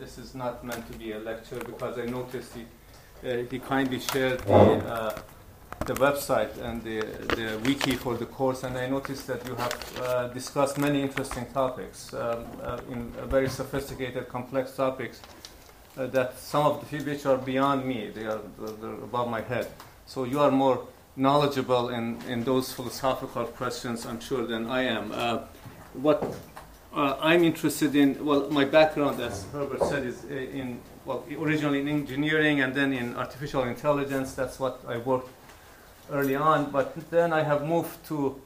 this is not meant to be a lecture because I noticed he, uh, he kindly shared the, uh, the website and the, the wiki for the course, and I noticed that you have uh, discussed many interesting topics um, in very sophisticated, complex topics uh, that some of the which are beyond me, they are above my head. So you are more knowledgeable in, in those philosophical questions, I'm sure, than I am. Uh, what uh, I'm interested in, well, my background, as Herbert said, is in, well, originally in engineering and then in artificial intelligence. That's what I worked early on. But then I have moved to,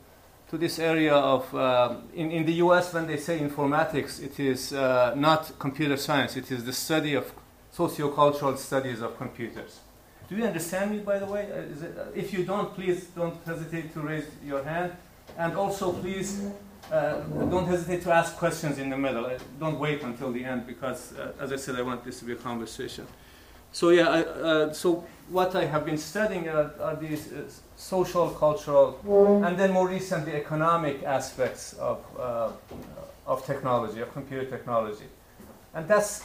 to this area of, um, in, in the US, when they say informatics, it is uh, not computer science, it is the study of sociocultural studies of computers. Do you understand me, by the way? Uh, it, uh, if you don't, please don't hesitate to raise your hand. And also, please uh, don't hesitate to ask questions in the middle. Uh, don't wait until the end because, uh, as I said, I want this to be a conversation. So, yeah, I, uh, so what I have been studying are, are these social, cultural, and then more recently, economic aspects of, of technology, of computer technology. And that's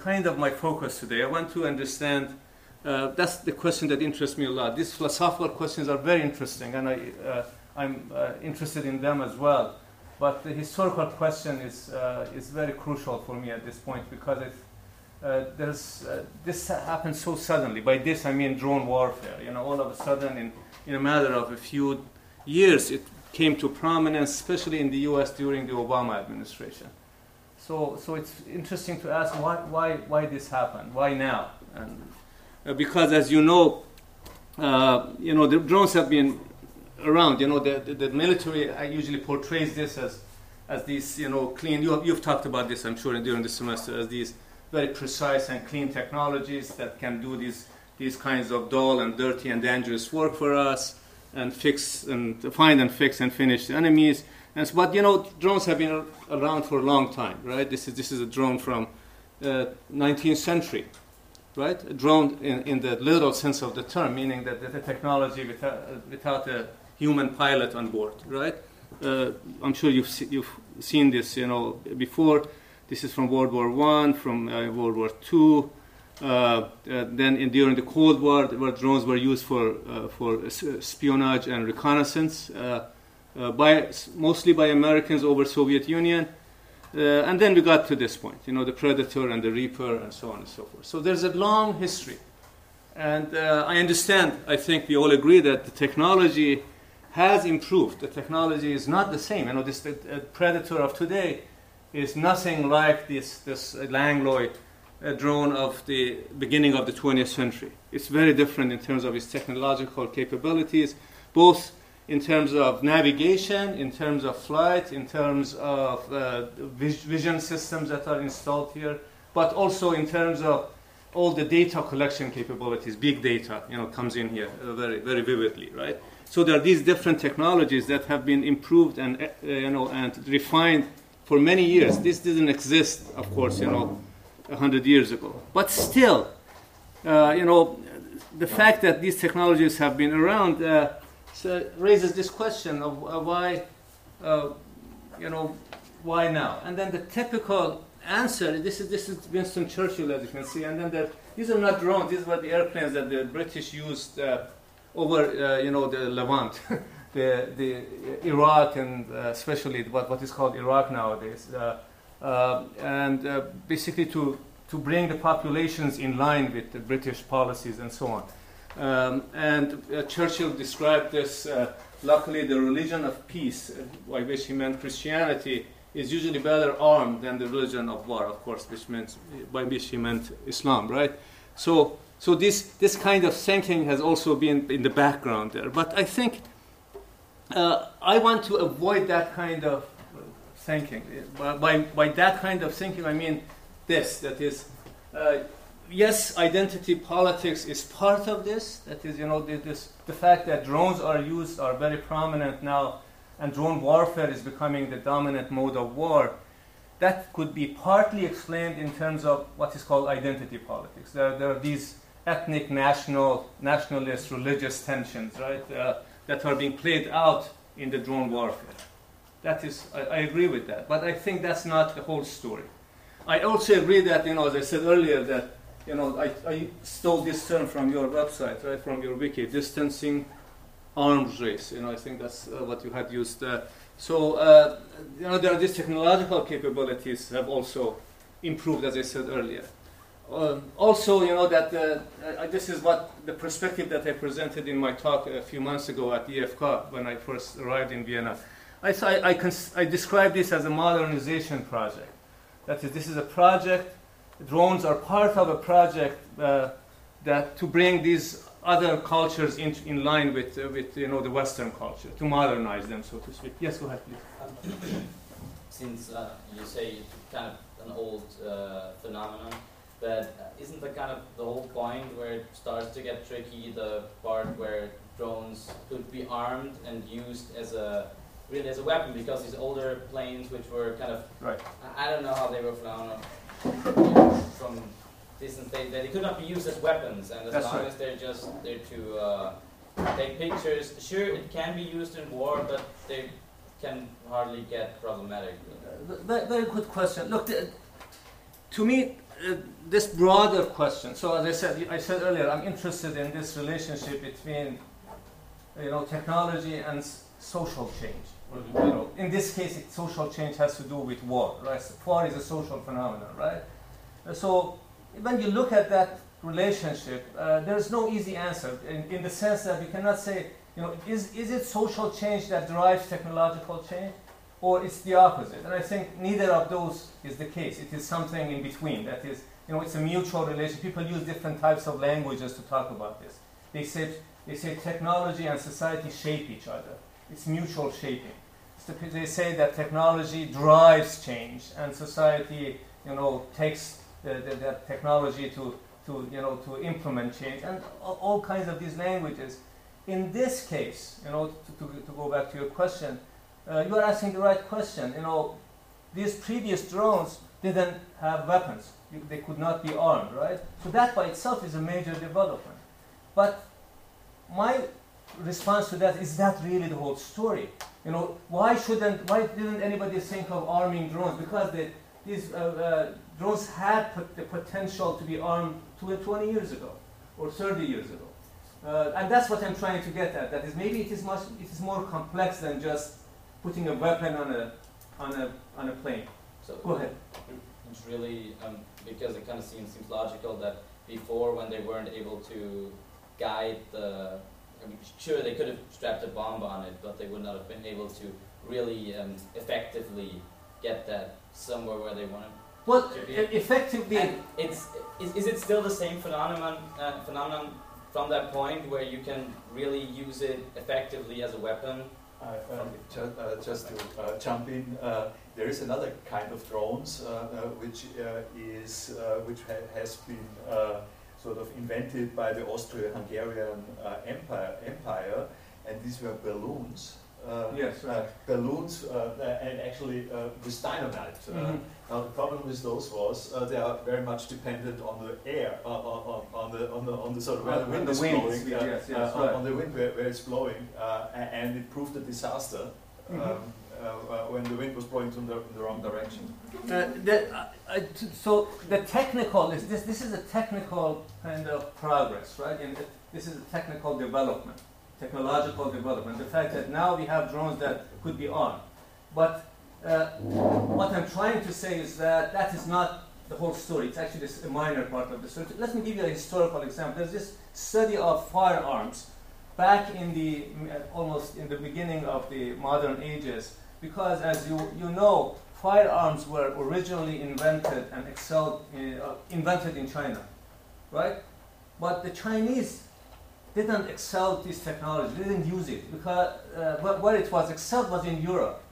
kind of my focus today. I want to understand uh, that's the question that interests me a lot. These philosophical questions are very interesting, and I, uh, I'm uh, interested in them as well. But the historical question is, uh, is very crucial for me at this point because it, uh, there's, this happened so suddenly. By this, I mean drone warfare. You know, all of a sudden, in, in a matter of a few years, it came to prominence, especially in the U.S. during the Obama administration. So, so it's interesting to ask why, why, why this happened, why now, and uh, because as you know, uh, you know the drones have been around. You know the, the, the military I usually portrays this as as these you know clean. You have, you've talked about this, I'm sure, during the semester as these very precise and clean technologies that can do these these kinds of dull and dirty and dangerous work for us and fix and find and fix and finish the enemies. And, but you know, drones have been around for a long time, right? This is this is a drone from uh, 19th century right? A drone in, in the literal sense of the term, meaning that the technology without, without a human pilot on board, right? Uh, I'm sure you've, se- you've seen this, you know, before. This is from World War One, from uh, World War Two. Uh, uh, then in, during the Cold War, where drones were used for uh, for espionage and reconnaissance, uh, by mostly by Americans over Soviet Union. And then we got to this point, you know, the predator and the reaper and so on and so forth. So there's a long history. And I understand, I think we all agree that the technology has improved. The technology is not the same. You know, this uh, predator of today is nothing like this, this Langley uh, drone of the beginning of the 20th century. It's very different in terms of its technological capabilities, both in terms of navigation, in terms of flight, in terms of uh, vision systems that are installed here, but also in terms of all the data collection capabilities, big data, you know, comes in here very, very vividly, right? So there are these different technologies that have been improved and, uh, you know, and refined for many years. This didn't exist, of course, you know, hundred years ago. But still, uh, you know, the fact that these technologies have been around uh, so raises this question of uh, why, uh, you know, why now? And then the typical answer, this is, this is Winston Churchill, as you can see, and then the, these are not drones, these were the airplanes that the British used uh, over, uh, you know, the Levant, the, the Iraq, and uh, especially what, what is called Iraq nowadays. Uh, and basically to, to bring the populations in line with the British policies and so on. Um, and uh, Churchill described this, uh, luckily, the religion of peace, uh, by which he meant Christianity, is usually better armed than the religion of war, of course, which meant, by which he meant Islam, right? So, so this, this kind of thinking has also been in the background there. But I think uh, I want to avoid that kind of thinking. By, by that kind of thinking, I mean this that is, uh, yes, identity politics is part of this. That is, you know, the, this, the fact that drones are used are very prominent now, and drone warfare is becoming the dominant mode of war. That could be partly explained in terms of what is called identity politics. There, there are these ethnic, national, nationalist, religious tensions, right, uh, that are being played out in the drone warfare. That is, I, I agree with that, but I think that's not the whole story. I also agree that, you know, as I said earlier, that, you know, I, I stole this term from your website, right, from your wiki, distancing arms race. You know, I think that's uh, what you had used. Uh, so, uh, you know, there are these technological capabilities have also improved, as I said earlier. Um, also, you know, that uh, this is what the perspective that I presented in my talk a few months ago at IFK when I first arrived in Vienna. I, I, I, cons- I describe this as a modernization project. That is, this is a project, drones are part of a project uh, that to bring these other cultures in, in line with, uh, with you know, the Western culture, to modernize them, so to speak. Yes, go ahead, please. Since uh, you say it's kind of an old uh, phenomenon, but isn't that kind of the whole point where it starts to get tricky, the part where drones could be armed and used as a really as a weapon because these older planes which were kind of right. I, I don't know how they were flown from distance they, they could not be used as weapons and as That's long right. as they're just there to uh, take pictures sure it can be used in war but they can hardly get problematic Uh, very, very good question. Look, the, to me, uh, this broader question. So as I said, I said earlier, I'm interested in this relationship between, you know, technology and social change. Mhm. You know, in this case, it, social change has to do with war, right? So war is a social phenomenon, right? Uh, so when you look at that relationship, uh, there's no easy answer in, in the sense that we cannot say, you know, is, is it social change that drives technological change? Or it's the opposite. And I think neither of those is the case. It is something in between. That is, you know, it's a mutual relation. People use different types of languages to talk about this. They say, they say technology and society shape each other. It's mutual shaping. So they say that technology drives change and society, you know, takes the, the, the technology to, to, you know, to implement change and all, all kinds of these languages. In this case, you know, to, to, to go back to your question, uh, you are asking the right question. You know, these previous drones didn't have weapons. They could not be armed, right? So that by itself is a major development. But my response to that is that really the whole story? You know, why shouldn't, why didn't anybody think of arming drones? Because they, these uh, uh, drones had the potential to be armed 20 years ago or 30 years ago. Uh, and that's what I'm trying to get at. That is, maybe it is much, it is more complex than just putting a weapon on a on a on a plane. so Go ahead. it's really um, because it kind of seems seems logical that before when they weren't able to guide the I mean, sure they could have strapped a bomb on it but they would not have been able to really um, effectively get that somewhere where they wanted Well, effectively, and it's is, is it still the same phenomenon uh, phenomenon from that point where you can really use it effectively as a weapon ju- uh, just to uh, jump in, uh, there is another kind of drones uh, uh, which uh, is uh, which ha has been uh, sort of invented by the Austro-Hungarian uh, empire, empire, and these were balloons. Uh, Yes, uh, right. balloons uh, uh, and actually uh, with dynamite. Uh, Mhm. Now the problem with those was uh, they are very much dependent on the air, uh, on, on, on the on the on the sort of where the wind the is wind, blowing, uh, yes, yes, uh, on- right. on the wind where, where it's blowing, uh, and it proved a disaster um, Mhm. uh, uh, when the wind was blowing from the, in the wrong direction. uh, the, uh, uh, t- so the technical is this. This is a technical kind of progress, right? And this is a technical development, technological development. The fact that now we have drones that could be armed, but uh, what I'm trying to say is that that is not the whole story. It's actually a minor part of the story. Let me give you a historical example. There's this study of firearms back in the uh, almost in the beginning of the modern ages, because as you you know, firearms were originally invented and excelled uh, invented in China, right? But the Chinese didn't excel this technology, didn't use it because uh, where- it was excelled was in Europe.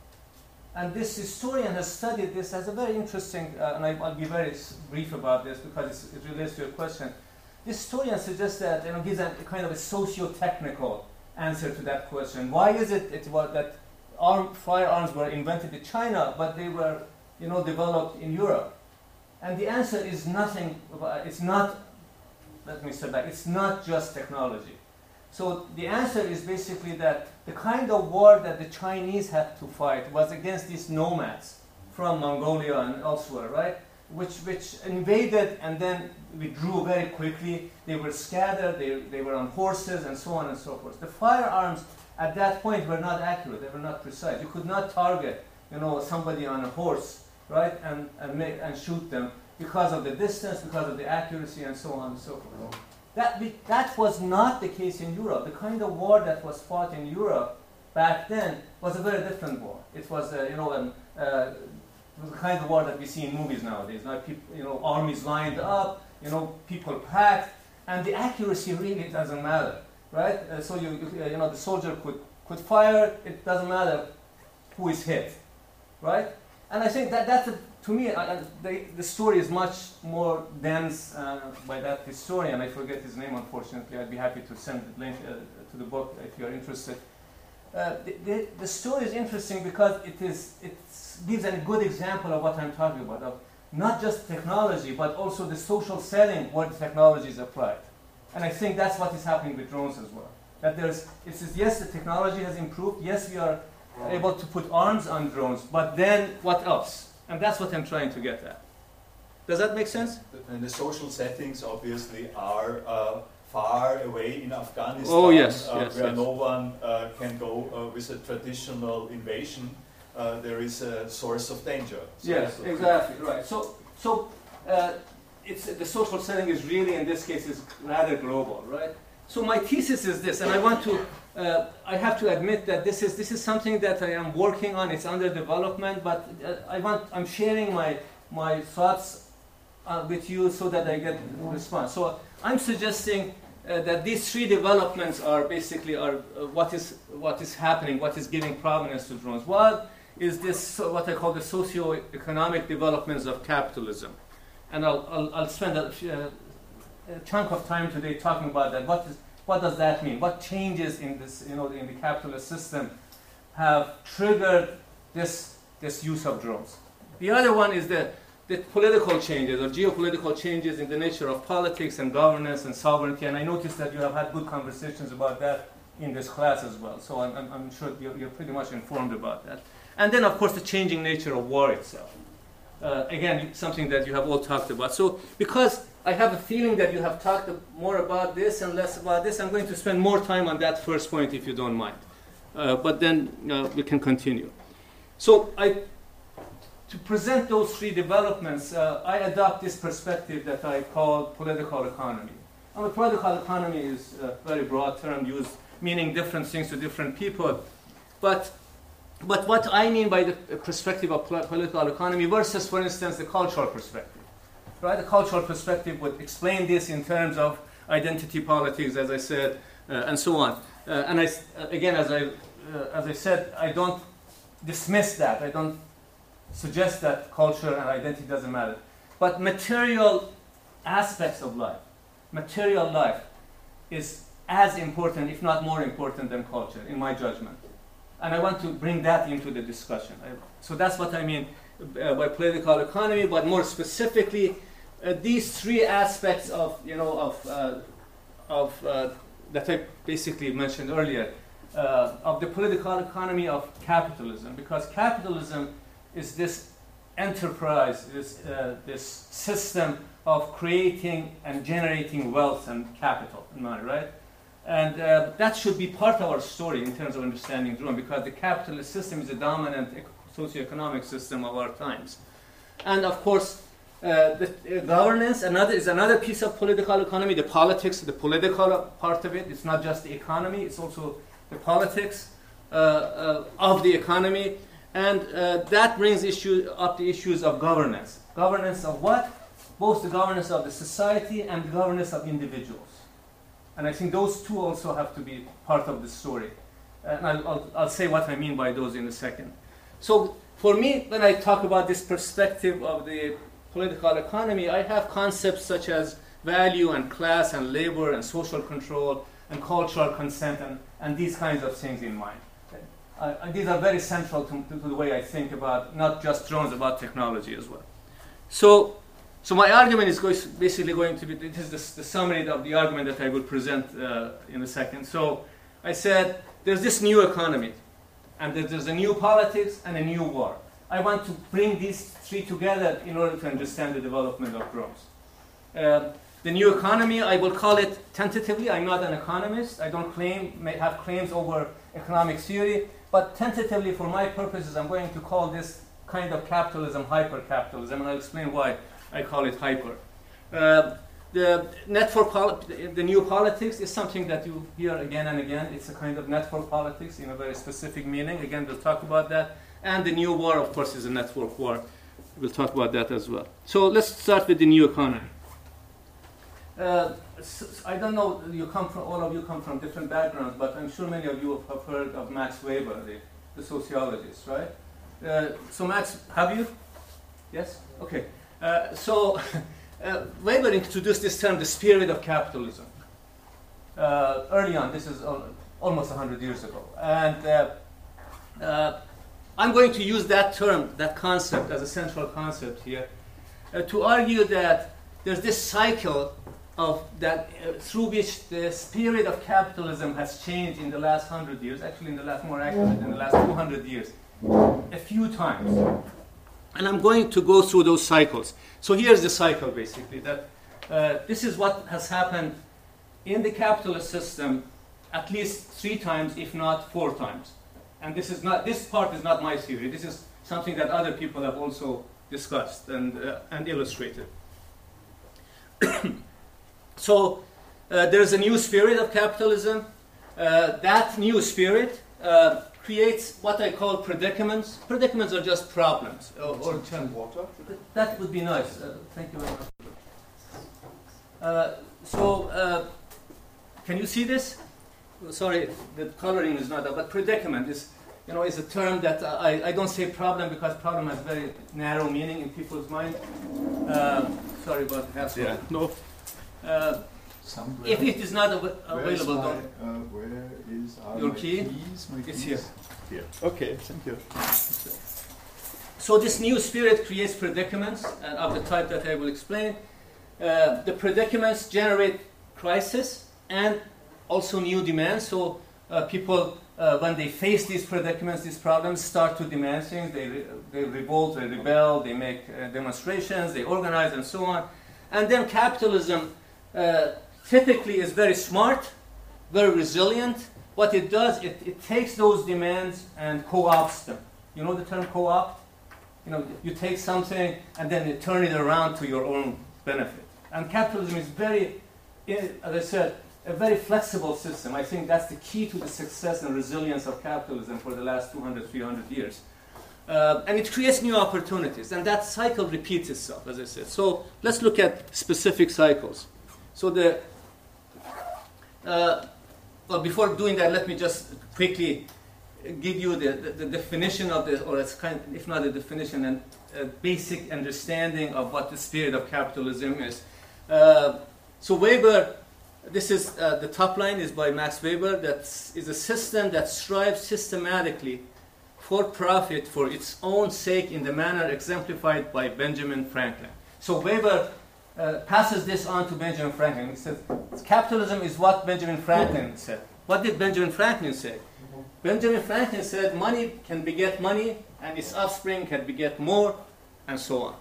And this historian has studied this as a very interesting, uh, and I, I'll be very brief about this because it relates to your question. This historian suggests that, you know, gives a, a kind of a socio-technical answer to that question. Why is it, it was that arm, firearms were invented in China, but they were, you know, developed in Europe? And the answer is nothing, it's not, let me step back, it's not just technology. So the answer is basically that the kind of war that the Chinese had to fight was against these nomads from Mongolia and elsewhere, right? which, which invaded and then withdrew very quickly. They were scattered, they, they were on horses, and so on and so forth. The firearms at that point were not accurate, they were not precise. You could not target you know, somebody on a horse, right, and, and, make, and shoot them because of the distance, because of the accuracy, and so on and so forth. That, that was not the case in Europe. The kind of war that was fought in Europe back then was a very different war. It was, uh, you know, an, uh, the kind of war that we see in movies nowadays. Now, people, you know, armies lined up, you know, people packed, and the accuracy really doesn't matter, right? Uh, so you, you, uh, you know, the soldier could, could fire. It doesn't matter who is hit, right? And I think that that's a to me, the, the story is much more dense uh, by that historian. I forget his name, unfortunately. I'd be happy to send the link uh, to the book if you're interested. Uh, the, the, the, story is interesting because it, is, it gives a good example of what I'm talking about, of not just technology, but also the social setting where the technology is applied. And I think that's what is happening with drones as well. That there's, it says, yes, the technology has improved, yes, we are able to put arms on drones, but then what else? And that's what I'm trying to get at. Does that make sense? And the social settings obviously are uh, far away in Afghanistan, oh, yes, uh, yes, where yes. no one uh, can go uh, with a traditional invasion. Uh, there is a source of danger. So yes, exactly right. So, so uh, it's the social setting is really in this case is rather global, right? So my thesis is this, and I want to uh, I have to admit that this is this is something that I am working on. It's under development, but uh, I want I'm sharing my my thoughts uh, with you so that I get response. So I'm suggesting uh, that these three developments are basically are uh, what is what is happening, what is giving prominence to drones. What is this what I call the socio-economic developments of capitalism, and I'll I'll, I'll spend a, a chunk of time today talking about that. What is what does that mean? What changes in this, you know, in the capitalist system have triggered this, this use of drones? The other one is the, the political changes or geopolitical changes in the nature of politics and governance and sovereignty. And I noticed that you have had good conversations about that in this class as well. So I'm, I'm sure you're, you're, pretty much informed about that. And then, of course, the changing nature of war itself. Uh, again, something that you have all talked about. So, because I have a feeling that you have talked more about this and less about this. I'm going to spend more time on that first point if you don't mind. Uh, but then uh, we can continue. So I, to present those three developments, uh, I adopt this perspective that I call political economy. And the political economy is a very broad term used meaning different things to different people. But, but what I mean by the perspective of political economy versus, for instance, the cultural perspective right? The cultural perspective would explain this in terms of identity politics, as I said, uh, and so on. Uh, and I, uh, again, as I, uh, as I said, I don't dismiss that. I don't suggest that culture and identity doesn't matter. But material aspects of life, material life, is as important, if not more important, than culture, in my judgment. And I want to bring that into the discussion. I, so that's what I mean by political economy, but more specifically, uh, these three aspects of you know of uh, of uh, that I basically mentioned earlier uh, of the political economy of capitalism, because capitalism is this enterprise, this uh, this system of creating and generating wealth and capital and money, right? And uh, that should be part of our story in terms of understanding drone, because the capitalist system is a dominant socioeconomic system of our times. And of course, uh, the uh, governance another is another piece of political economy. The politics, the political part of it. It's not just the economy; it's also the politics uh, uh of the economy, and uh, that brings issue up the issues of governance. Governance of what? Both the governance of the society and the governance of individuals. And I think those two also have to be part of the story. And I'll, I'll, I'll say what I mean by those in a second. So for me, when I talk about this perspective of the political economy, I have concepts such as value and class and labor and social control and cultural consent and, and these kinds of things in mind. Uh, these are very central to, to, the way I think about not just drones, about technology as well. So, so my argument is going, basically going to be, this is the, the, summary of the argument that I will present uh, in a second. So I said there's this new economy, and that there's a new politics and a new war. I want to bring these three together in order to understand the development of drones. Uh, the new economy, I will call it tentatively. I'm not an economist. I don't claim, may have claims over economic theory, but tentatively, for my purposes, I'm going to call this kind of capitalism hyper-capitalism, and I'll explain why I call it hyper. Uh, the network, the new politics is something that you hear again and again. It's a kind of network politics in a very specific meaning. Again, we'll talk about that. And the new war, of course, is a network war. We'll talk about that as well. So let's start with the new economy. Uh, I don't know, you come from, all of you come from different backgrounds, but I'm sure many of you have heard of Max Weber, the, the sociologist, right? Uh, so Max, have you? Yes? Okay. Uh, so uh, Weber introduced this term, the spirit of capitalism. Uh, early on, this is almost 100 years ago. And uh, I'm going to use that term, that concept, as a central concept here, to argue that there's this cycle of that uh, through which the spirit of capitalism has changed in the last hundred years, actually in the last more accurate, in the last 200 years, a few times. And I'm going to go through those cycles. So here's the cycle basically that uh, this is what has happened in the capitalist system at least three times, if not four times. And this is not this part is not my theory. This is something that other people have also discussed and, uh, and illustrated. So uh, there's a new spirit of capitalism. Uh, that new spirit uh, creates what I call predicaments. Predicaments are just problems. Or, or water. That would be nice. Uh, thank you very much. Uh, so, uh, can you see this? Sorry, the coloring is not there, but predicament is, you know, is a term that I, I don't say problem because problem has very narrow meaning in people's mind. sorry about that. Yeah. No. Uh, if it is not av available, my, uh, where is your key? Keys? My it's keys? here. Here. Okay, thank you. So this new spirit creates predicaments uh, of the type that I will explain. Uh, the predicaments generate crisis and also new demands. So uh, people, uh, when they face these predicaments, these problems, start to demand things. They, re they revolt, they rebel, they make uh, demonstrations, they organize, and so on. And then capitalism uh, typically is very smart, very resilient. What it does, it, it takes those demands and co-opts them. You know the term co-opt? You know, you take something and then you turn it around to your own benefit. And capitalism is very, as I said, a very flexible system. I think that's the key to the success and resilience of capitalism for the last 200, 300 years. Uh, and it creates new opportunities, and that cycle repeats itself, as I said. So let's look at specific cycles. So the uh, well, before doing that, let me just quickly give you the, the, the definition of the, or it's kind, if not a definition, and a basic understanding of what the spirit of capitalism is. Uh, so Weber, this is uh, the top line is by Max Weber. That is a system that strives systematically for profit for its own sake in the manner exemplified by Benjamin Franklin. So Weber uh, passes this on to Benjamin Franklin. He says, capitalism is what Benjamin Franklin said. What did Benjamin Franklin say? Benjamin Franklin said money can beget money and its offspring can beget more and so on.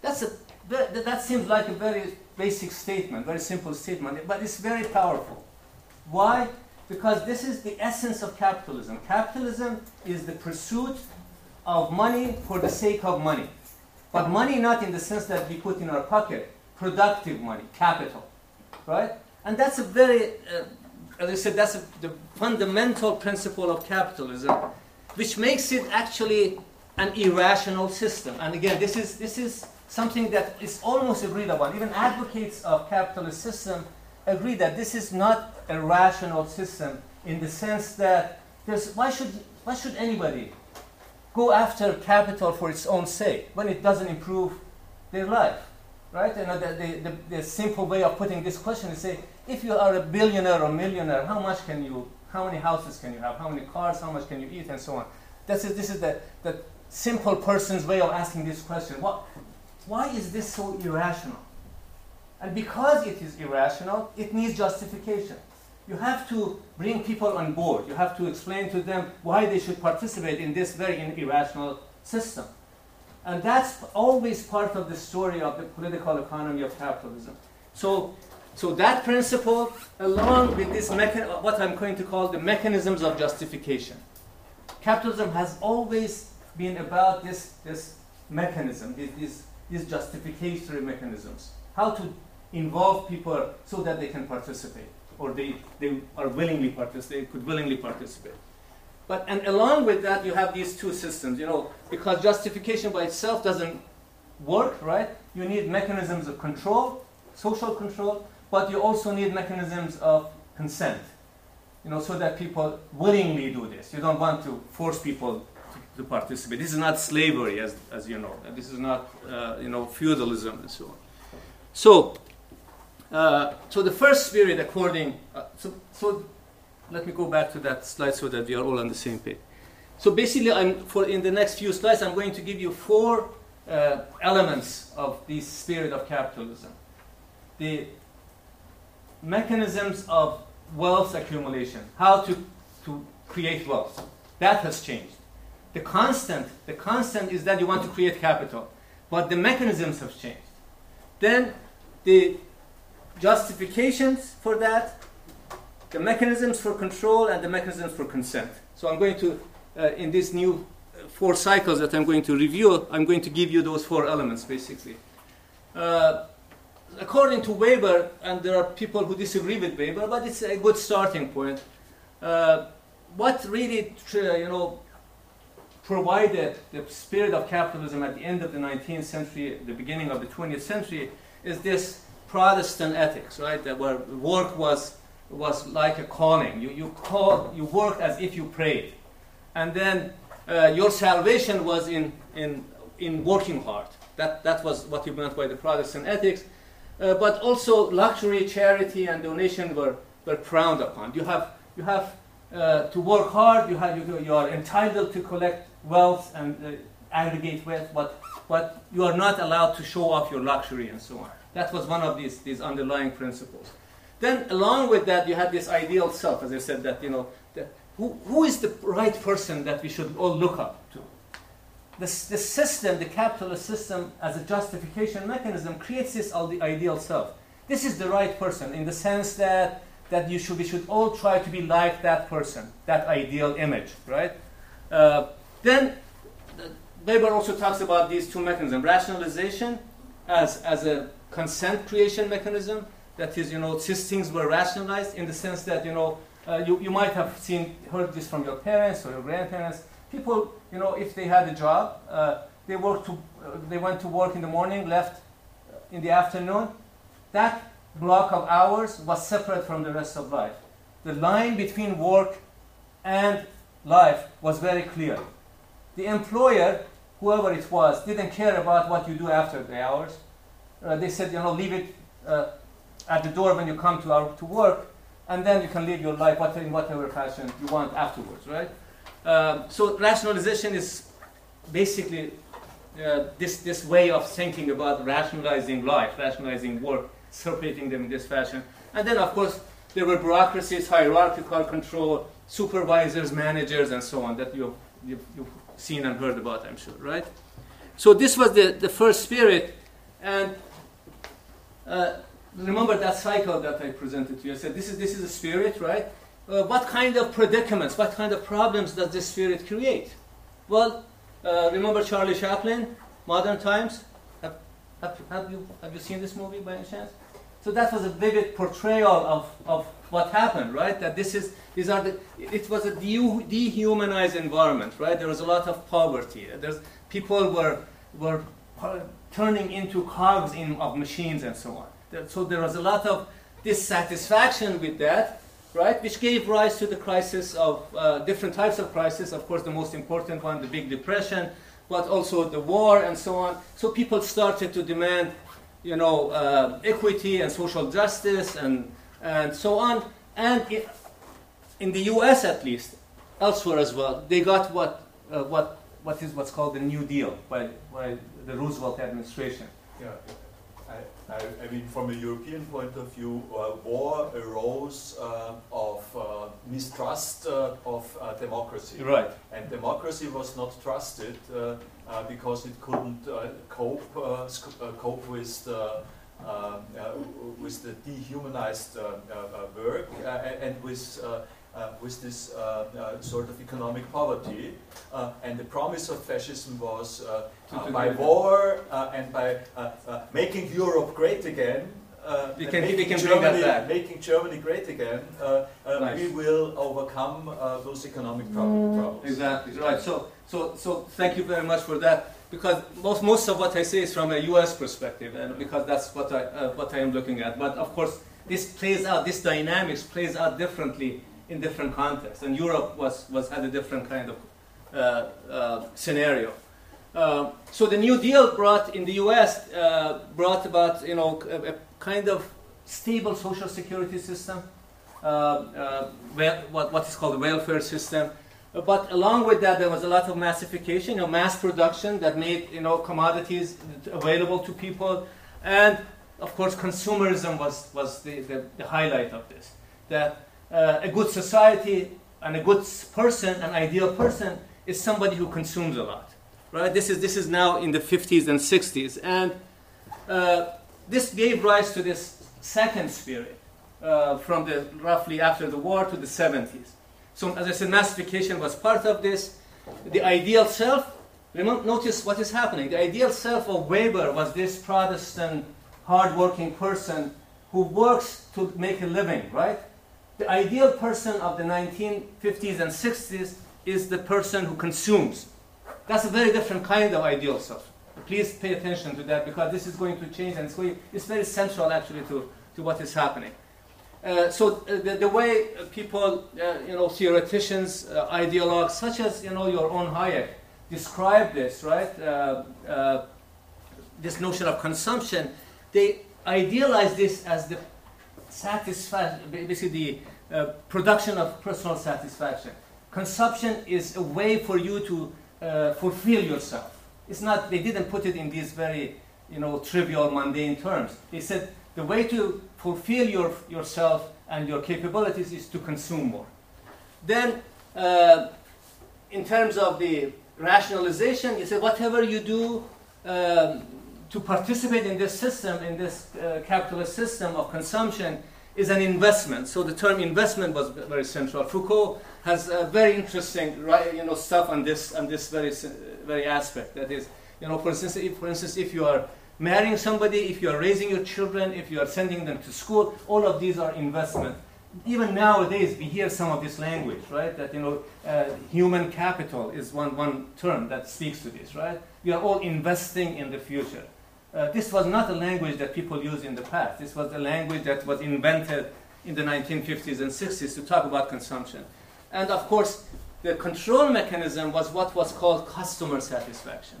That's a, that, that seems like a very basic statement, very simple statement, but it's very powerful. Why? Because this is the essence of capitalism. Capitalism is the pursuit of money for the sake of money. But money not in the sense that we put in our pocket, productive money, capital, right? And that's a very, uh, as I said, that's a, the fundamental principle of capitalism, which makes it actually an irrational system. And again, this is, this is something that is almost agreed upon. Even advocates of capitalist system agree that this is not a rational system in the sense that there's, why, should, why should anybody go after capital for its own sake when it doesn't improve their life? Right? And the, the, the, the simple way of putting this question is say, if you are a billionaire or millionaire, how much can you, how many houses can you have, how many cars, how much can you eat, and so on. This is, this is the, the simple person's way of asking this question. What, why is this so irrational? And because it is irrational, it needs justification. You have to bring people on board. You have to explain to them why they should participate in this very irrational system. And that's always part of the story of the political economy of capitalism. So, so that principle, along with this mechan- what I'm going to call the mechanisms of justification. Capitalism has always been about this, this mechanism, these, these justificatory mechanisms. How to involve people so that they can participate, or they, they are willingly participate, they could willingly participate. But and along with that, you have these two systems. You know, because justification by itself doesn't work, right? You need mechanisms of control, social control, but you also need mechanisms of consent. You know, so that people willingly do this. You don't want to force people to, to participate. This is not slavery, as, as you know. This is not uh, you know feudalism and so on. So, uh, so the first spirit, according uh, so so let me go back to that slide so that we are all on the same page. So basically, I'm for in the next few slides, I'm going to give you four uh, elements of the spirit of capitalism. The mechanisms of wealth accumulation, how to, to create wealth. That has changed. The constant, the constant is that you want to create capital, but the mechanisms have changed. Then the justifications for that the mechanisms for control and the mechanisms for consent. So I'm going to, uh, in these new uh, four cycles that I'm going to review, I'm going to give you those four elements basically. Uh, according to Weber, and there are people who disagree with Weber, but it's a good starting point. Uh, what really, you know, provided the spirit of capitalism at the end of the 19th century, the beginning of the 20th century, is this Protestant ethics, right? That where work was was like a calling. You, you, call, you worked as if you prayed. And then uh, your salvation was in, in, in working hard. That, that was what you meant by the Protestant ethics. Uh, but also luxury, charity, and donation were, were frowned upon. You have, you have uh, to work hard, you, have, you, you are entitled to collect wealth and uh, aggregate wealth, but, but you are not allowed to show off your luxury and so on. That was one of these, these underlying principles. Then, along with that, you had this ideal self, as I said, that, you know, who, who is the right person that we should all look up to? The, the system, the capitalist system, as a justification mechanism, creates this all the ideal self. This is the right person in the sense that, that you should, we should all try to be like that person, that ideal image, right? Uh, then, Weber also talks about these two mechanisms rationalization as, as a consent creation mechanism that is, you know, these things were rationalized in the sense that, you know, uh, you, you might have seen, heard this from your parents or your grandparents. People, you know, if they had a job, uh, they, worked to, uh, they went to work in the morning, left in the afternoon. That block of hours was separate from the rest of life. The line between work and life was very clear. The employer, whoever it was, didn't care about what you do after the hours. Uh, they said, you know, leave it uh, at the door when you come to, our, to work, and then you can live your life in whatever fashion you want afterwards, right? Um, so rationalization is basically uh, this, this way of thinking about rationalizing life, rationalizing work, separating them in this fashion. And then, of course, there were bureaucracies, hierarchical control, supervisors, managers, and so on that you've, you've, you've seen and heard about, I'm sure, right? So this was the, the first spirit, and uh, remember that cycle that I presented to you. I said, this is, this is a spirit, right? Uh, what kind of predicaments, what kind of problems does this spirit create? Well, uh, remember Charlie Chaplin, Modern Times? Have, have, have, you, have you seen this movie by any chance? So that was a vivid portrayal of, of what happened, right? That this is, these are the, it was a de- dehumanized environment, right? There was a lot of poverty. There's, people were, were turning into cogs in, of machines and so on so there was a lot of dissatisfaction with that, right, which gave rise to the crisis of uh, different types of crisis. Of course, the most important one, the Big Depression, but also the war and so on. So people started to demand, you know, uh, equity and social justice and and so on. And in the U.S. at least, elsewhere as well, they got what uh, what what is what's called the New Deal by by the Roosevelt administration. Yeah. I, I, mean, from a European point of view, uh, war arose uh, of uh, mistrust uh, of uh, democracy. Right. And democracy was not trusted uh, uh, because it couldn't uh, cope uh, uh, cope with the with the dehumanized work uh, and with with this uh, uh, sort of economic poverty. Uh, and the promise of fascism was uh, uh, by war uh, and by uh, uh, making Europe great again. Uh, We and can- we making can bring that Germany, back. making Germany great again. Uh, uh, Nice. We will overcome uh, those economic prob- problems. Exactly right. So, so, so thank you very much for that. Because most, most of what I say is from a U.S. perspective, and because that's what I uh, what I am looking at. But of course, this plays out. This dynamics plays out differently in different contexts, and Europe was was had a different kind of uh, uh, scenario. Uh, so the New Deal brought in the U.S. Uh, brought about you know a, a kind of stable social security system, uh, uh, what, what is called a welfare system. But along with that, there was a lot of massification, you know, mass production that made you know commodities available to people, and of course, consumerism was was the, the, the highlight of this. That uh, a good society and a good person, an ideal person, is somebody who consumes a lot, right? This is this is now in the 50s and 60s, and uh, this gave rise to this second spirit uh, from the roughly after the war to the 70s. So, as I said, massification was part of this. The ideal self, remember, notice what is happening. The ideal self of Weber was this Protestant, hardworking person who works to make a living, right? The ideal person of the 1950s and 60s is the person who consumes. That's a very different kind of ideal self. Please pay attention to that because this is going to change and it's, going, it's very central actually to, to what is happening. Uh, so uh, the, the way uh, people, uh, you know, theoreticians, uh, ideologues, such as you know your own Hayek, describe this, right? Uh, this notion of consumption, they idealize this as the satisfaction, basically the uh, production of personal satisfaction. Consumption is a way for you to uh, fulfill yourself. It's not. They didn't put it in these very, you know, trivial, mundane terms. They said the way to fulfill your, yourself and your capabilities is to consume more. Then, uh, in terms of the rationalization, you say whatever you do um, to participate in this system, in this uh, capitalist system of consumption, is an investment. So the term investment was very central. Foucault has uh, very interesting, you know, stuff on this on this very very aspect. That is, you know, for instance, if, for instance, if you are marrying somebody, if you are raising your children, if you are sending them to school, all of these are investment. Even nowadays, we hear some of this language, right? That you know, uh, human capital is one one term that speaks to this, right? We are all investing in the future. Uh, this was not a language that people used in the past. This was a language that was invented in the 1950s and 60s to talk about consumption. And of course, the control mechanism was what was called customer satisfaction.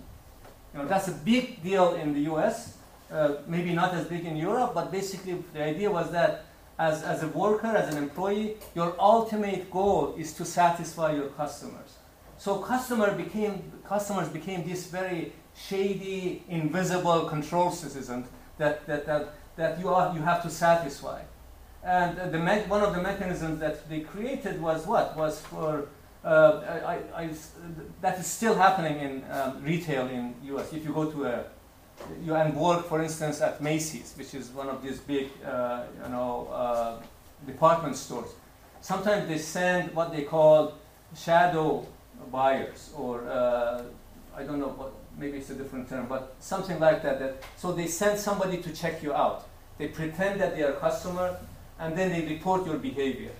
You know, that's a big deal in the US, uh, maybe not as big in Europe, but basically the idea was that as, as a worker, as an employee, your ultimate goal is to satisfy your customers. So customer became, customers became this very shady, invisible control system that, that, that, that you, are, you have to satisfy. And the one of the mechanisms that they created was what? Was for uh, I, I, I, that is still happening in um, retail in U.S. If you go to a you and work, for instance, at Macy's, which is one of these big, uh, you know, uh, department stores. Sometimes they send what they call shadow buyers, or uh, I don't know what. Maybe it's a different term, but something like that. That so they send somebody to check you out. They pretend that they are a customer, and then they report your behavior.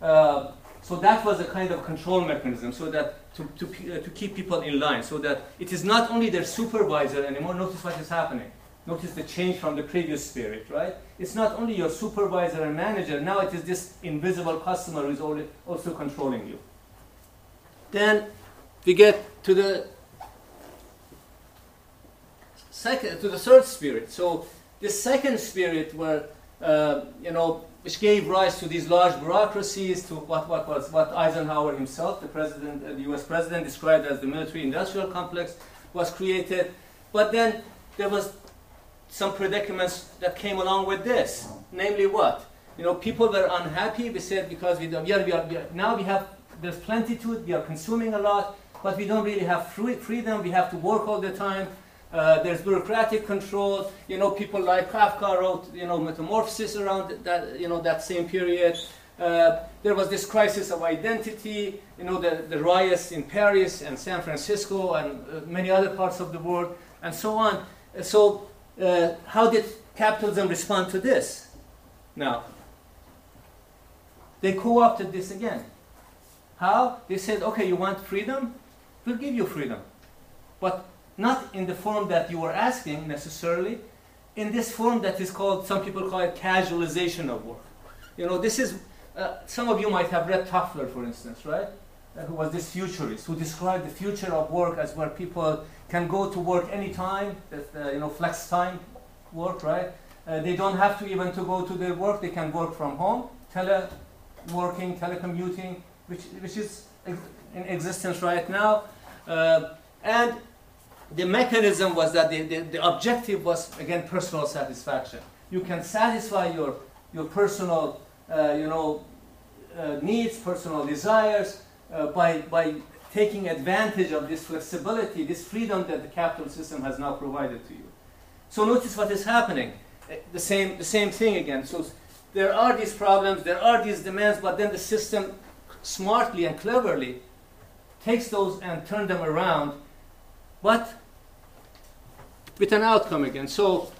Uh, so that was a kind of control mechanism, so that to, to, uh, to keep people in line, so that it is not only their supervisor anymore. Notice what is happening. Notice the change from the previous spirit, right? It's not only your supervisor and manager. Now it is this invisible customer who is also controlling you. Then we get to the second, to the third spirit. So the second spirit, where uh, you know which gave rise to these large bureaucracies, to what, what was what Eisenhower himself, the president, uh, the U.S. president, described as the military-industrial complex, was created. But then there was some predicaments that came along with this, namely what? You know, people were unhappy. We said because we, are, we, are, we are, now we have there's plenitude. We are consuming a lot, but we don't really have free, freedom. We have to work all the time. Uh, there's bureaucratic control. You know, people like Kafka wrote, you know, Metamorphosis around that, you know, that same period. Uh, there was this crisis of identity. You know, the, the riots in Paris and San Francisco and uh, many other parts of the world, and so on. So, uh, how did capitalism respond to this? Now, they co-opted this again. How? They said, okay, you want freedom? We'll give you freedom. But not in the form that you were asking necessarily, in this form that is called, some people call it casualization of work. You know, this is, uh, some of you might have read Toffler, for instance, right? Uh, who was this futurist, who described the future of work as where people can go to work anytime, that, uh, you know, flex time work, right? Uh, they don't have to even to go to their work, they can work from home, teleworking, telecommuting, which, which is in existence right now. Uh, and the mechanism was that the, the, the, objective was, again, personal satisfaction. You can satisfy your, your personal, uh, you know, uh, needs, personal desires uh, by, by taking advantage of this flexibility, this freedom that the capital system has now provided to you. So notice what is happening. Uh, the same, the same thing again. So there are these problems, there are these demands, but then the system smartly and cleverly takes those and turn them around, but with an outcome again. So,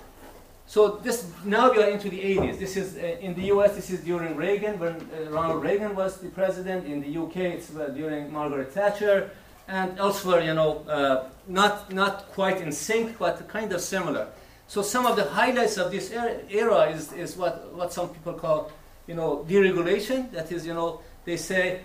so this now we are into the 80s. This is uh, in the U.S. This is during Reagan when uh, Ronald Reagan was the president. In the U.K. it's uh, during Margaret Thatcher, and elsewhere, you know, uh, not not quite in sync, but kind of similar. So some of the highlights of this era is, is what, what some people call, you know, deregulation. That is, you know, they say,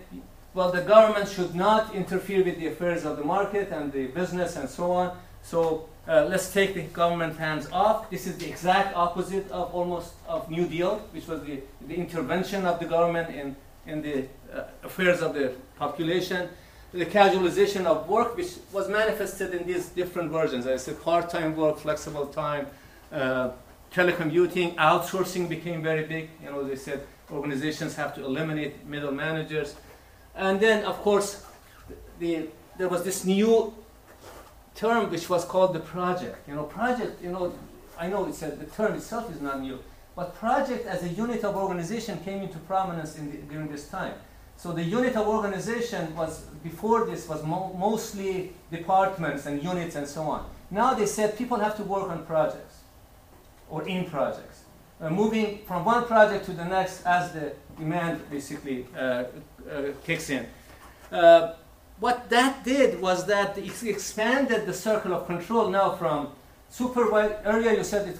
well, the government should not interfere with the affairs of the market and the business and so on. So uh, let's take the government hands off. This is the exact opposite of almost of New Deal, which was the, the intervention of the government in, in the uh, affairs of the population. The casualization of work, which was manifested in these different versions. I said part-time work, flexible time, uh, telecommuting, outsourcing became very big. You know, they said organizations have to eliminate middle managers. And then, of course, the, there was this new term which was called the project. You know, project, you know, I know it's a, the term itself is not new, but project as a unit of organization came into prominence in the, during this time. So the unit of organization was, before this, was mo mostly departments and units and so on. Now they said people have to work on projects or in projects uh, moving from one project to the next as the demand basically uh, uh, kicks in. Uh, what that did was that it expanded the circle of control now from supervisor. Earlier you said it,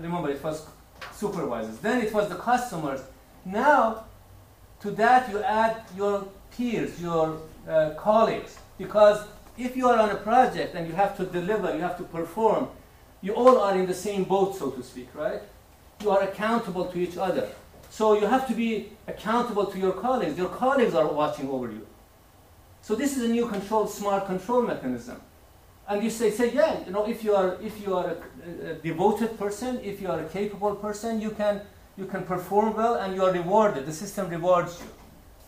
remember it was supervisors. Then it was the customers. Now to that you add your peers, your uh, colleagues, because if you are on a project and you have to deliver, you have to perform, you all are in the same boat, so to speak, right? you are accountable to each other. So you have to be accountable to your colleagues. Your colleagues are watching over you. So this is a new control, smart control mechanism. And you say, say, yeah, you know, if you are if you are a, a devoted person, if you are a capable person, you can you can perform well and you are rewarded. The system rewards you,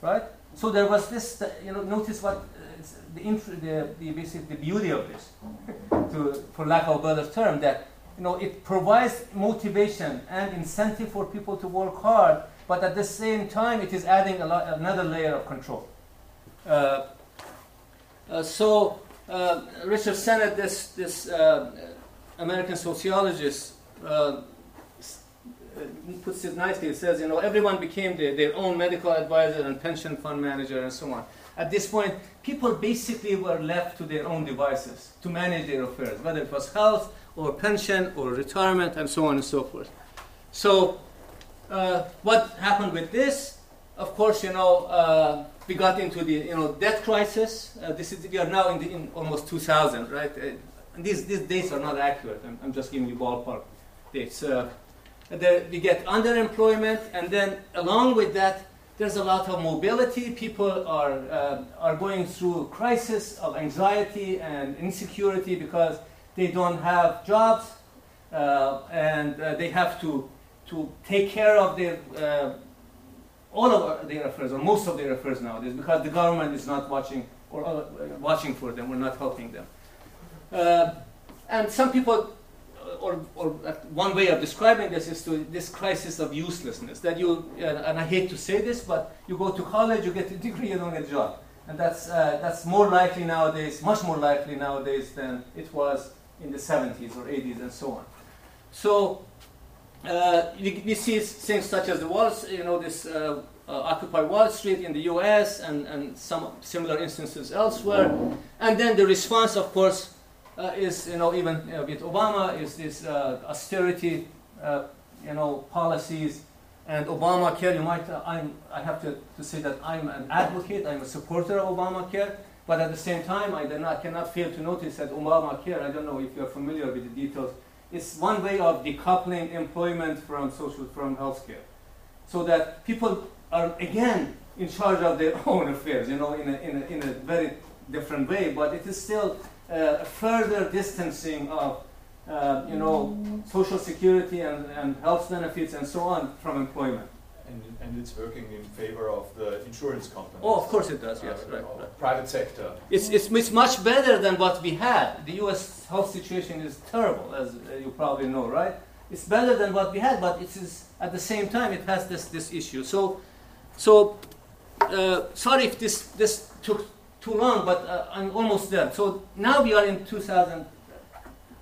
right? So there was this, you know, notice what uh, the, the, the, basic, the beauty of this, to, for lack of a better term, that you know, it provides motivation and incentive for people to work hard, but at the same time, it is adding lot, another layer of control. Uh, uh, so, uh, Richard Sennett, this, this uh, American sociologist, uh, puts it nicely. It says, you know, everyone became their, their own medical advisor and pension fund manager and so on. At this point, people basically were left to their own devices to manage their affairs, whether it was health, or pension or retirement and so on and so forth. So uh, what happened with this? Of course, you know, uh, we got into the you know debt crisis. Uh, this is we are now in, the, in almost 2000, right? Uh, these these dates are not accurate. I'm, I'm just giving you ballpark dates. Uh, the, we get underemployment, and then along with that, there's a lot of mobility. People are uh, are going through a crisis of anxiety and insecurity because they don't have jobs uh, and uh, they have to to take care of their all of their affairs or most of their affairs nowadays because the government is not watching or uh, watching for them or not helping them. Uh, and some people, uh, or, or one way of describing this is to this crisis of uselessness that you, uh, and I hate to say this, but you go to college, you get a degree, you don't get a job. And that's, uh, that's more likely nowadays, much more likely nowadays than it was in the 70s or 80s and so on. So uh, we, see things such as the walls, you know, this uh, uh, Occupy Wall Street in the US and, and some similar instances elsewhere. And then the response, of course, uh, is, you know, even uh, with Obama, is this uh, austerity, you know, policies. And Obamacare, you might, I'm, I have to, to say that I'm an advocate, I'm a supporter of Obamacare. But at the same time, I not, cannot fail to notice that Obamacare, I don't know if you're familiar with the details, is one way of decoupling employment from social, from healthcare. So that people are again in charge of their own affairs, you know, in a, in a, in a very different way, but it is still uh, a further distancing of, uh, you know, social security and, and health benefits and so on from employment. And, and it's working in favor of the insurance companies. Oh, of course it does, yes, uh, right, right, Private sector. It's, it's, it's much better than what we had. The US health situation is terrible, as you probably know, right? It's better than what we had, but it is, at the same time, it has this, this issue. So so uh, sorry if this, this took too long, but uh, I'm almost there. So now we are in 2000,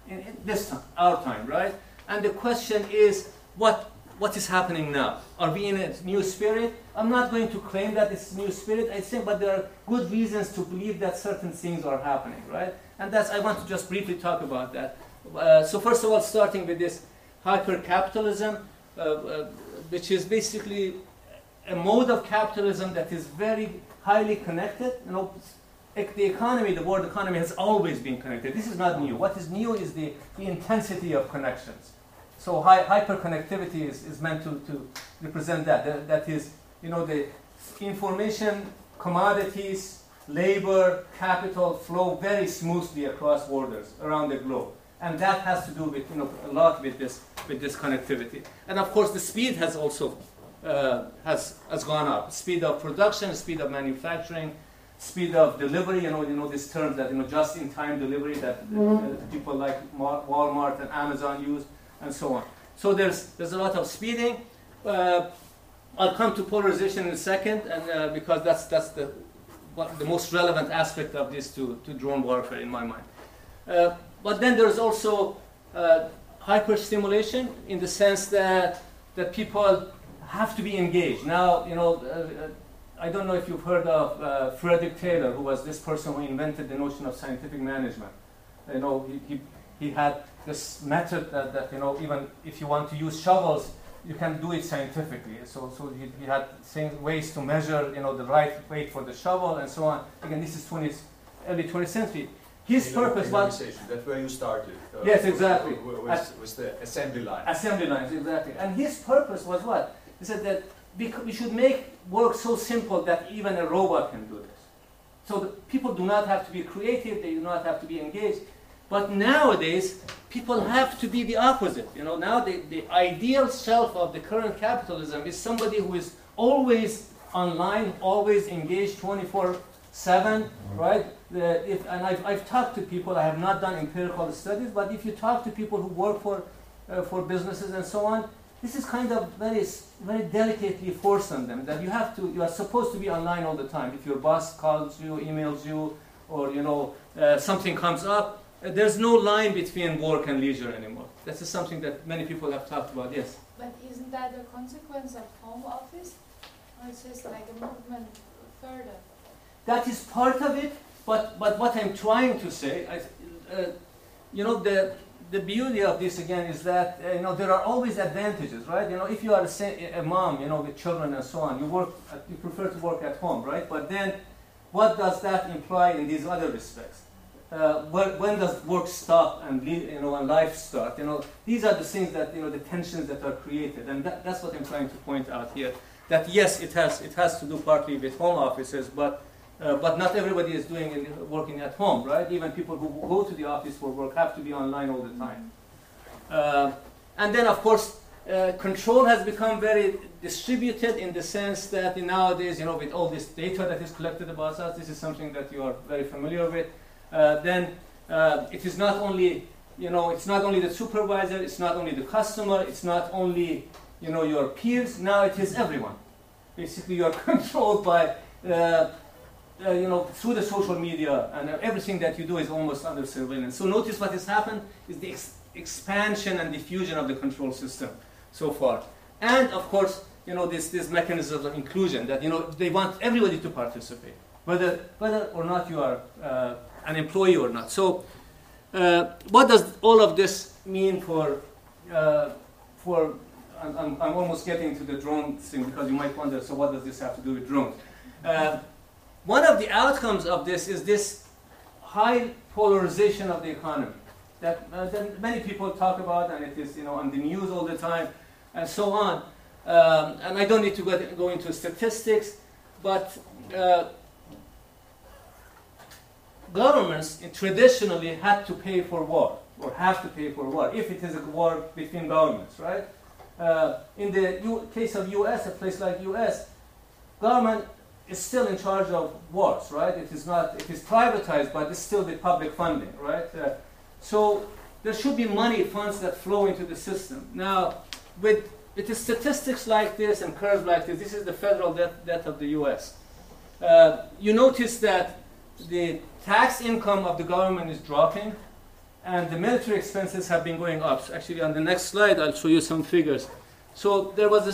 in, in this time, our time, right? And the question is, what, what is happening now? Are we in a new spirit? I'm not going to claim that it's new spirit, I think, but there are good reasons to believe that certain things are happening, right? And that's, I want to just briefly talk about that. Uh, so first of all, starting with this hyper-capitalism, uh, uh, which is basically a mode of capitalism that is very highly connected. You know, the economy, the world economy has always been connected. This is not new. What is new is the, the intensity of connections. So high, hyperconnectivity is, is meant to, to represent that. that. That is, you know, the information, commodities, labor, capital flow very smoothly across borders around the globe. And that has to do with, you know, a lot with this, with this connectivity. And of course, the speed has also uh, has, has gone up. Speed of production, speed of manufacturing, speed of delivery, you know, you know this term that, you know, just-in-time delivery that uh, mm-hmm. people like Walmart and Amazon use, and so on. So there's, there's a lot of speeding. Uh, I'll come to polarization in a second, and uh, because that's, that's the, what, the most relevant aspect of this to, to drone warfare in my mind. Uh, but then there's also uh, hyperstimulation in the sense that, that people have to be engaged. Now, you know, uh, uh, I don't know if you've heard of uh, Frederick Taylor, who was this person who invented the notion of scientific management. You know, he, he, he had this method that, that, you know, even if you want to use shovels, you can do it scientifically. So, so he, he had things, ways to measure, you know, the right weight for the shovel and so on. Again, this is 20th, early 20th century. His purpose was that's where you started. Uh, yes, exactly. Was, was the assembly line. Assembly lines, exactly. And his purpose was what? He said that we should make work so simple that even a robot can do this. So the people do not have to be creative, they do not have to be engaged. But nowadays, people have to be the opposite. You know, now the, the ideal self of the current capitalism is somebody who is always online, always engaged 24 7, right? The, if, and I've, I've talked to people, I have not done empirical studies, but if you talk to people who work for, uh, for businesses and so on, this is kind of very, very delicately forced on them that you have to, you are supposed to be online all the time. If your boss calls you, emails you, or you know uh, something comes up, there's no line between work and leisure anymore. This is something that many people have talked about. Yes. But isn't that a consequence of home office, or it's just like a movement further? That is part of it, but but what I'm trying to say, I, uh, you know, the the beauty of this again is that uh, you know there are always advantages, right? You know, if you are a, a, mom, you know, with children and so on, you work, you prefer to work at home, right? But then, what does that imply in these other respects? Uh, when, when, does work stop and you know and life start? You know, these are the things that you know the tensions that are created, and that, that's what I'm trying to point out here. That yes, it has it has to do partly with home offices, but uh, but not everybody is doing working at home, right? Even people who go to the office for work have to be online all the time. Uh, and then, of course, uh, control has become very distributed in the sense that nowadays, you know, with all this data that is collected about us, this is something that you are very familiar with. Uh, then uh, it is not only, you know, it's not only the supervisor, it's not only the customer, it's not only, you know, your peers. Now it is everyone. Basically, you are controlled by, uh, uh, you know, through the social media, and everything that you do is almost under surveillance. So notice what has happened is the ex- expansion and diffusion of the control system so far. And of course, you know, this, this mechanism of inclusion that, you know, they want everybody to participate, whether, whether or not you are uh, an employee or not. So, uh, what does all of this mean for, uh, for I'm, I'm, almost getting to the drone thing because you might wonder, so what does this have to do with drones? Uh, one of the outcomes of this is this high polarization of the economy that, uh, that many people talk about, and it is you know on the news all the time and so on. Um, and I don't need to go, go into statistics, but uh, governments traditionally had to pay for war, or have to pay for war, if it is a war between governments, right? Uh, in the U- case of U.S., a place like U.S., government is still in charge of wars, right? It is not, it is privatized, but it's still the public funding, right? Uh, so there should be money, funds that flow into the system. Now, with it is statistics like this and curves like this. This is the federal debt, debt of the U.S. Uh, you notice that the tax income of the government is dropping, and the military expenses have been going up. So actually, on the next slide, I'll show you some figures. So there was a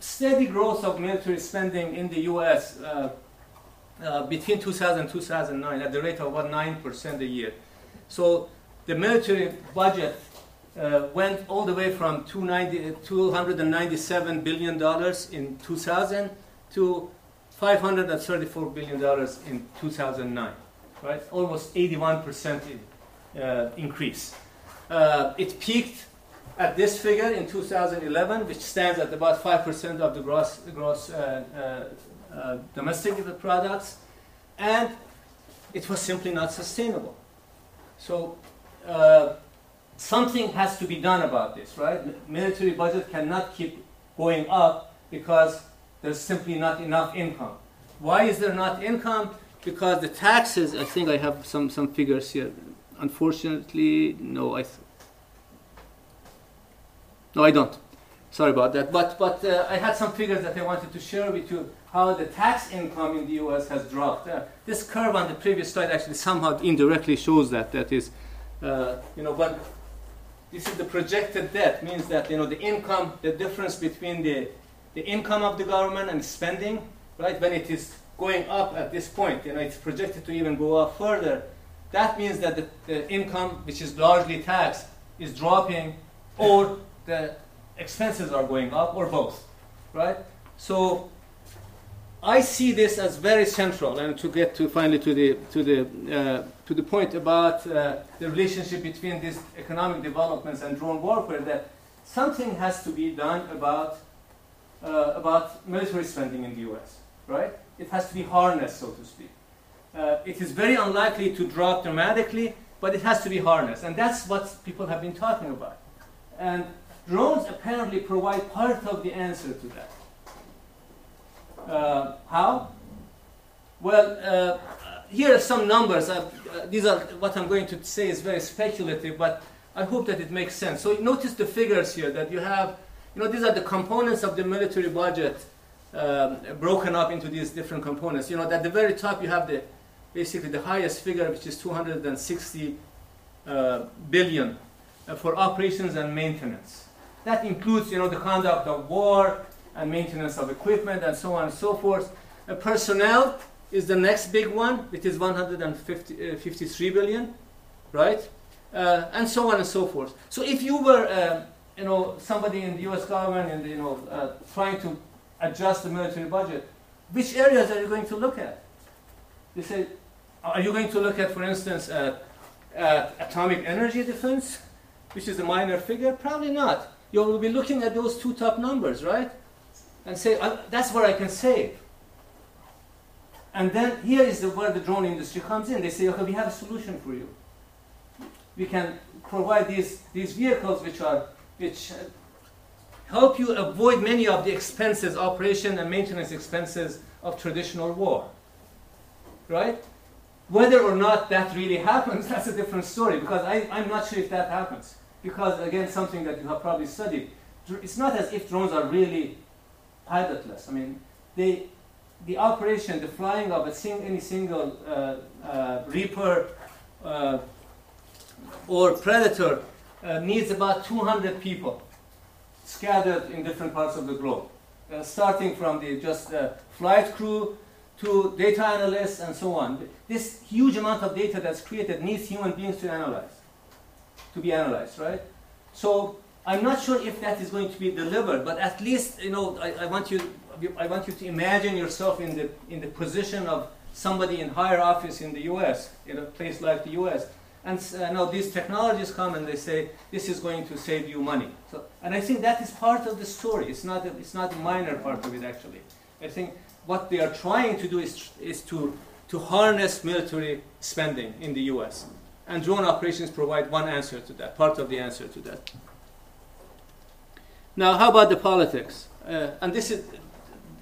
steady growth of military spending in the U.S. Uh, uh, between 2000 and 2009 at the rate of about 9% a year. So the military budget uh, went all the way from 297 billion dollars in 2000 to 534 billion dollars in 2009, right? Almost 81 percent uh, increase. Uh, it peaked at this figure in 2011, which stands at about 5% of the gross, gross uh, uh, uh, domestic products, and it was simply not sustainable. So something has to be done about this, right? Military budget cannot keep going up because there's simply not enough income. Why is there not income? Because the taxes, I think I have some, some figures here. Unfortunately, no, I. Th- no, I don't. Sorry about that. But, but uh, I had some figures that I wanted to share with you how the tax income in the US has dropped. Uh, this curve on the previous slide actually somehow indirectly shows that. That is, uh, you know, but this is the projected debt, means that you know the income, the difference between the, the income of the government and spending, right? When it is going up at this point, you know, it's projected to even go up further. That means that the, the income, which is largely taxed, is dropping, or the expenses are going up, or both, right? So I see this as very central, and to get to finally to the to the uh, to the point about uh, the relationship between these economic developments and drone warfare, that something has to be done about uh, about military spending in the U.S. Right? It has to be harnessed, so to speak. Uh, it is very unlikely to drop dramatically, but it has to be harnessed, and that's what people have been talking about. And drones apparently provide part of the answer to that. Uh, how? Well, uh, here are some numbers. Uh, these are what I'm going to say is very speculative, but I hope that it makes sense. So notice the figures here that you have. You know, these are the components of the military budget um, broken up into these different components. You know, at the very top you have the basically the highest figure, which is 260 uh, billion uh, for operations and maintenance. That includes, you know, the conduct of war, and maintenance of equipment and so on and so forth. Uh, personnel is the next big one, which is 153 uh, billion, right? Uh, and so on and so forth. So if you were, uh, you know, somebody in the U.S. government and you know uh, trying to adjust the military budget, which areas are you going to look at? They say, are you going to look at, for instance, at, at atomic energy defense, which is a minor figure? Probably not. You will be looking at those two top numbers, right? and say, uh, that's where I can save. And then here is the, where the drone industry comes in. They say, okay, we have a solution for you. We can provide these, these vehicles which are, which, uh, help you avoid many of the expenses, operation and maintenance expenses of traditional war. Right? Whether or not that really happens, that's a different story because I, I'm not sure if that happens. Because, again, something that you have probably studied. It's not as if drones are really pilotless. I mean, they, the operation, the flying of a sing, any single uh, uh, Reaper uh, or Predator uh, needs about 200 people scattered in different parts of the globe, uh, starting from the just uh, flight crew to data analysts and so on. This huge amount of data that's created needs human beings to analyze, to be analyzed, right? So I'm not sure if that is going to be delivered, but at least you know I, I want you I want you to imagine yourself in the in the position of somebody in higher office in the U.S. in a place like the U.S. And uh, now these technologies come and they say this is going to save you money. So, and I think that is part of the story. It's not a, it's not a minor part of it actually. I think what they are trying to do is, is to, to harness military spending in the US. And drone operations provide one answer to that, part of the answer to that. Now, how about the politics? Uh, and this is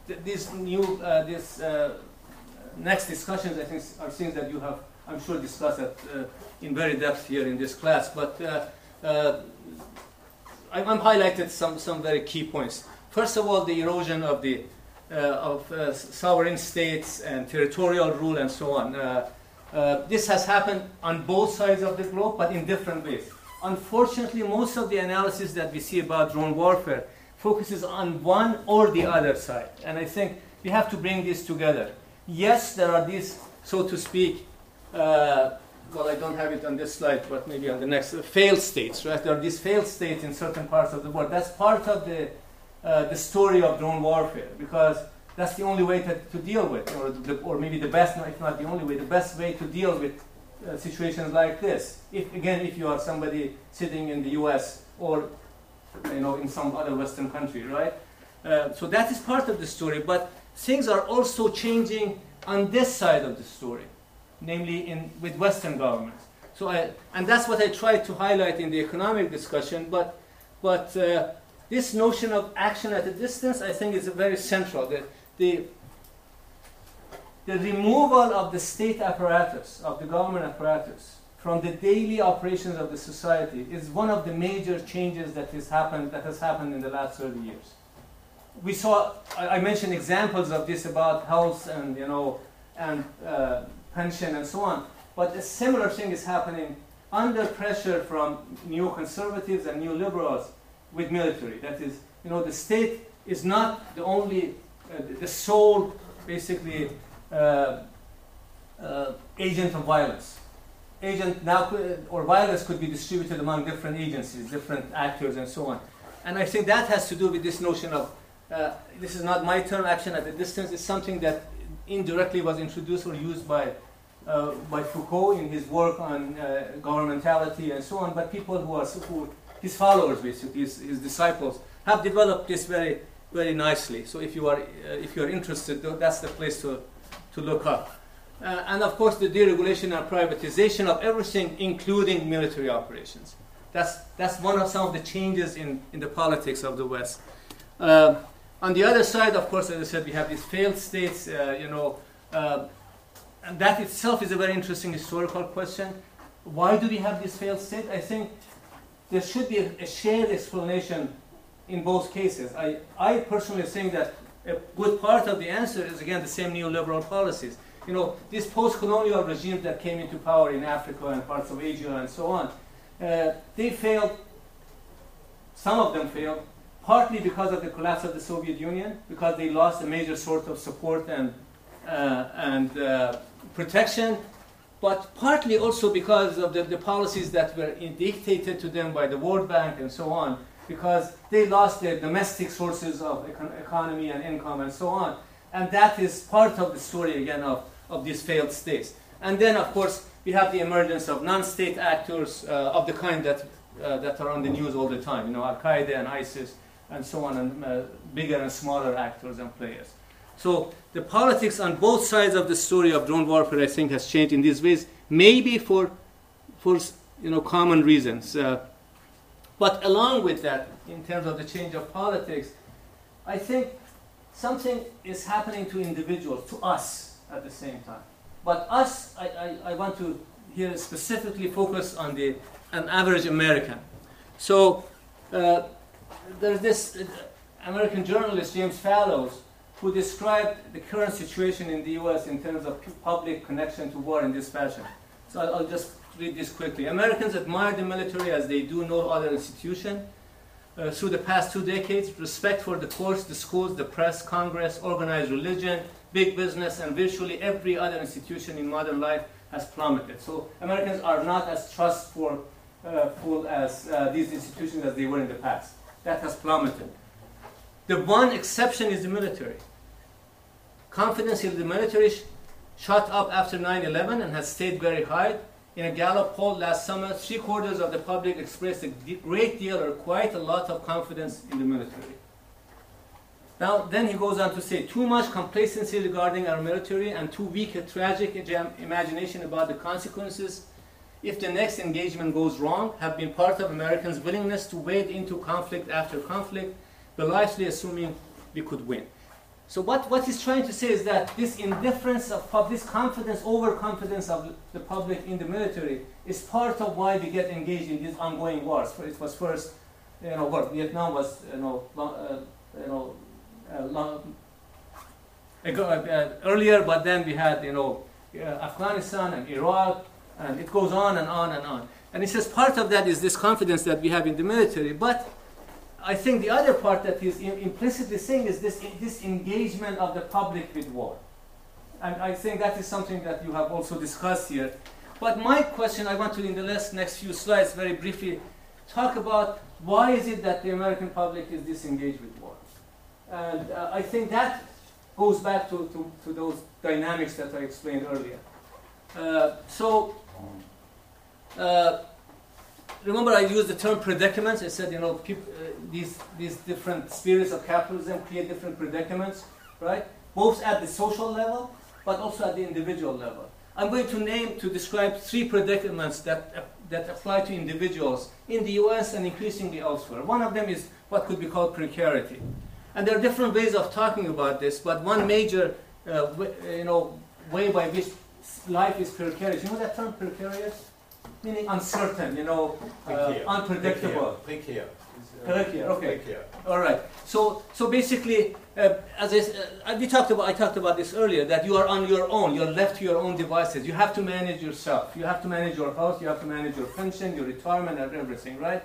th- these new uh, this uh, next discussions. I think are things that you have, I'm sure, discussed at, uh, in very depth here in this class. But uh, uh, I, I'm highlighted some some very key points. First of all, the erosion of the uh, of uh, sovereign states and territorial rule and so on. Uh, this has happened on both sides of the globe, but in different ways. Unfortunately, most of the analysis that we see about drone warfare focuses on one or the other side. And I think we have to bring this together. Yes, there are these, so to speak, uh, well, I don't have it on this slide, but maybe on the next, uh, failed states, right? There are these failed states in certain parts of the world. That's part of the uh, the story of drone warfare because that's the only way to, to deal with, or, the, or maybe the best, if not the only way, the best way to deal with uh, situations like this. If again, if you are somebody sitting in the U.S. or you know in some other Western country, right? Uh, so that is part of the story, but things are also changing on this side of the story, namely in with Western governments. So I, and that's what I tried to highlight in the economic discussion, but but uh, this notion of action at a distance, I think, is very central. The, the, the removal of the state apparatus, of the government apparatus, from the daily operations of the society is one of the major changes that has happened, that has happened in the last 30 years. We saw, I, mentioned examples of this about health and, you know, and uh, pension and so on, but a similar thing is happening under pressure from neoconservatives and neoliberals with military. That is, you know, the state is not the only, uh, the sole, basically, uh, uh, agent of violence. Agent now, or violence could be distributed among different agencies, different actors, and so on. And I think that has to do with this notion of uh, this is not my term, action at a distance. It's something that indirectly was introduced or used by uh, by Foucault in his work on uh, governmentality and so on. But people who are who his followers, basically, his, his disciples, have developed this very, very nicely. So if you are, uh, if you are interested, that's the place to, to look up. Uh, and of course, the deregulation and privatization of everything, including military operations. That's, that's one of some of the changes in, in the politics of the West. Uh, on the other side, of course, as I said, we have these failed states, you know, and that itself is a very interesting historical question. Why do we have this failed state? I think there should be a, shared explanation in both cases. I, I personally think that a good part of the answer is again the same neoliberal policies. You know, these post-colonial regimes that came into power in Africa and parts of Asia and so on, uh, they failed. Some of them failed, partly because of the collapse of the Soviet Union, because they lost a major source of support and uh, and uh, protection, but partly also because of the, the policies that were dictated to them by the World Bank and so on, because they lost their domestic sources of econ- economy and income and so on. And that is part of the story again of, of these failed states. And then, of course, we have the emergence of non-state actors uh, of the kind that, uh, that are on the news all the time, you know, Al-Qaeda and ISIS and so on, and uh, bigger and smaller actors and players. So the politics on both sides of the story of drone warfare, I think, has changed in these ways, maybe for, for you know, common reasons. Uh, But along with that, in terms of the change of politics, I think something is happening to individuals, to us at the same time. But us, I, I, I want to here specifically focus on the an average American. So uh, there's this uh, American journalist, James Fallows, who described the current situation in the US in terms of public connection to war in this fashion. So I'll, just read this quickly. Americans admire the military as they do no other institution. Uh, through the past two decades, respect for the courts, the schools, the press, Congress, organized religion, big business, and virtually every other institution in modern life has plummeted. So Americans are not as trustful uh, as uh, these institutions as they were in the past. That has plummeted. The one exception is the military. Confidence in the military sh- shot up after 9 11 and has stayed very high. In a Gallup poll last summer, three quarters of the public expressed a great deal or quite a lot of confidence in the military. Now, then he goes on to say, too much complacency regarding our military and too weak a tragic imagination about the consequences if the next engagement goes wrong have been part of Americans' willingness to wade into conflict after conflict, largely assuming we could win. So what, what he's trying to say is that this indifference of this confidence, overconfidence of the public in the military is part of why we get engaged in these ongoing wars. For it was first, you know, what Vietnam was, you know, long, uh, you know, uh, long, uh, earlier, but then we had, you know, uh, Afghanistan and Iraq, and it goes on and on and on. And he says part of that is this confidence that we have in the military, but I think the other part that he's implicitly saying is this, this engagement of the public with war. And I think that is something that you have also discussed here. But my question, I want to, in the last, next few slides, very briefly, talk about why is it that the American public is disengaged with war? And uh, I think that goes back to, to, to, those dynamics that I explained earlier. Uh, so, uh, remember I used the term predicaments. I said, you know, uh, these, these different spheres of capitalism create different predicaments, right? Both at the social level, but also at the individual level. I'm going to name, to describe three predicaments that, uh, that apply to individuals in the US and increasingly elsewhere. One of them is what could be called precarity. And there are different ways of talking about this, but one major uh, you know, way by which life is precarious. You know that term precarious? Meaning uncertain, you know, uh, unpredictable. Precarious. Precarious. Okay. All right. So, so basically, uh, as I, uh, we talked about, I talked about this earlier, that you are on your own. You're left to your own devices. You have to manage yourself. You have to manage your house. You have to manage your pension, your retirement, and everything. Right?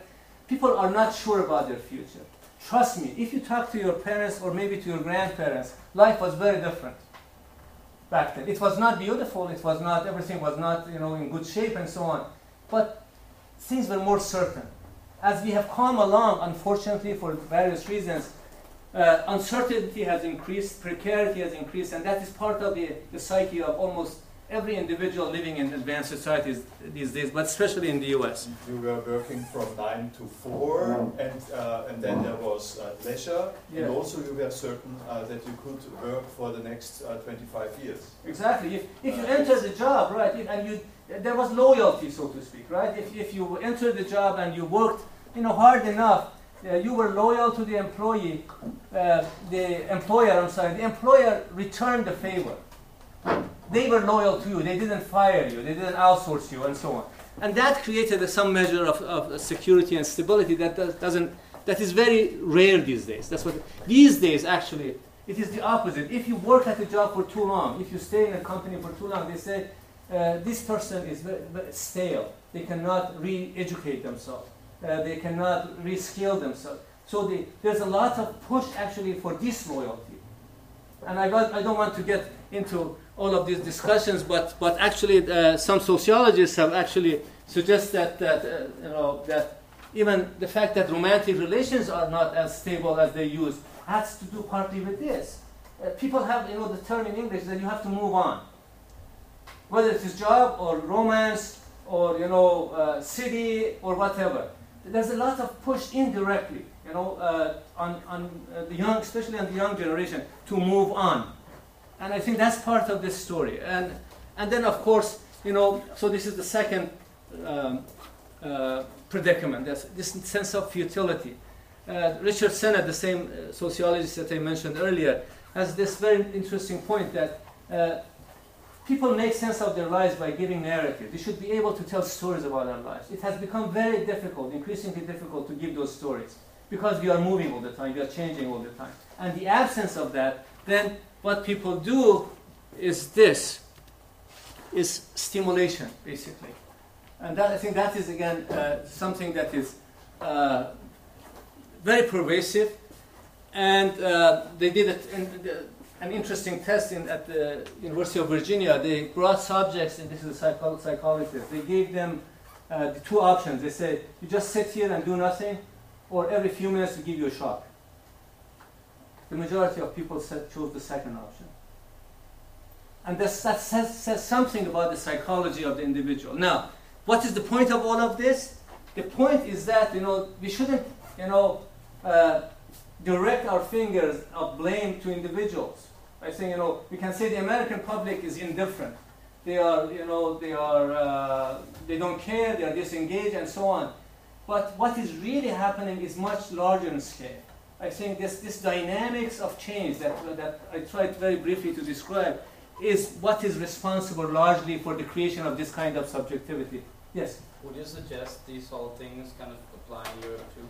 People are not sure about their future. Trust me. If you talk to your parents or maybe to your grandparents, life was very different back then. It was not beautiful, it was not, everything was not, you know, in good shape and so on. But things were more certain. As we have come along, unfortunately, for various reasons, uh, uncertainty has increased, precarity has increased, and that is part of the, the psyche of almost every individual living in advanced societies these days, but especially in the US. You were working from 9 to 4, and, uh, and then there was uh, leisure, yeah. and also you were certain uh, that you could work for the next uh, 25 years. Exactly. If, if you enter the job, right, and you, there was loyalty, so to speak, right? If, if you entered the job and you worked you know, hard enough, uh, you were loyal to the employee, uh, the employer, I'm sorry, the employer returned the favor they were loyal to you. They didn't fire you. They didn't outsource you, and so on. And that created some measure of, of security and stability that does, doesn't. That is very rare these days. That's what these days actually. It is the opposite. If you work at a job for too long, if you stay in a company for too long, they say uh, this person is very, very stale. They cannot re-educate themselves. Uh, they cannot reskill themselves. So the, there's a lot of push actually for disloyalty. And I, got, I don't want to get into all of these discussions, but, but actually uh, some sociologists have actually suggested that, that, uh, you know, that even the fact that romantic relations are not as stable as they used has to do partly with this. Uh, people have, you know, the term in English that you have to move on. Whether it's job or romance or, you know, uh, city or whatever. There's a lot of push indirectly, you know, uh, on, on uh, the young, especially on the young generation, to move on and I think that's part of this story. And, and then, of course, you know, so this is the second um, uh, predicament, this, this sense of futility. Uh, Richard Sennett, the same uh, sociologist that I mentioned earlier, has this very interesting point that people make sense of their lives by giving narrative. They should be able to tell stories about their lives. It has become very difficult, increasingly difficult to give those stories because we are moving all the time, we are changing all the time. And the absence of that, then what people do is this, is stimulation, basically. And that, I think that is, again, uh, something that is uh, very pervasive. And uh, they did it in the, an interesting test in, at the University of Virginia. They brought subjects, and this is a psycho- psychologist, they gave them uh, the two options. They said, you just sit here and do nothing, or every few minutes we give you a shock. The majority of people said, chose the second option. And this, that says, says something about the psychology of the individual. Now, what is the point of all of this? The point is that, you know, we shouldn't, you know, uh, direct our fingers of blame to individuals. I think, you know, we can say the American public is indifferent. They are, you know, they are, uh, they don't care, they are disengaged and so on. But what is really happening is much larger in scale. I think this, this dynamics of change that, that I tried very briefly to describe is what is responsible largely for the creation of this kind of subjectivity. Yes? Would you suggest these whole things kind of apply in Europe too?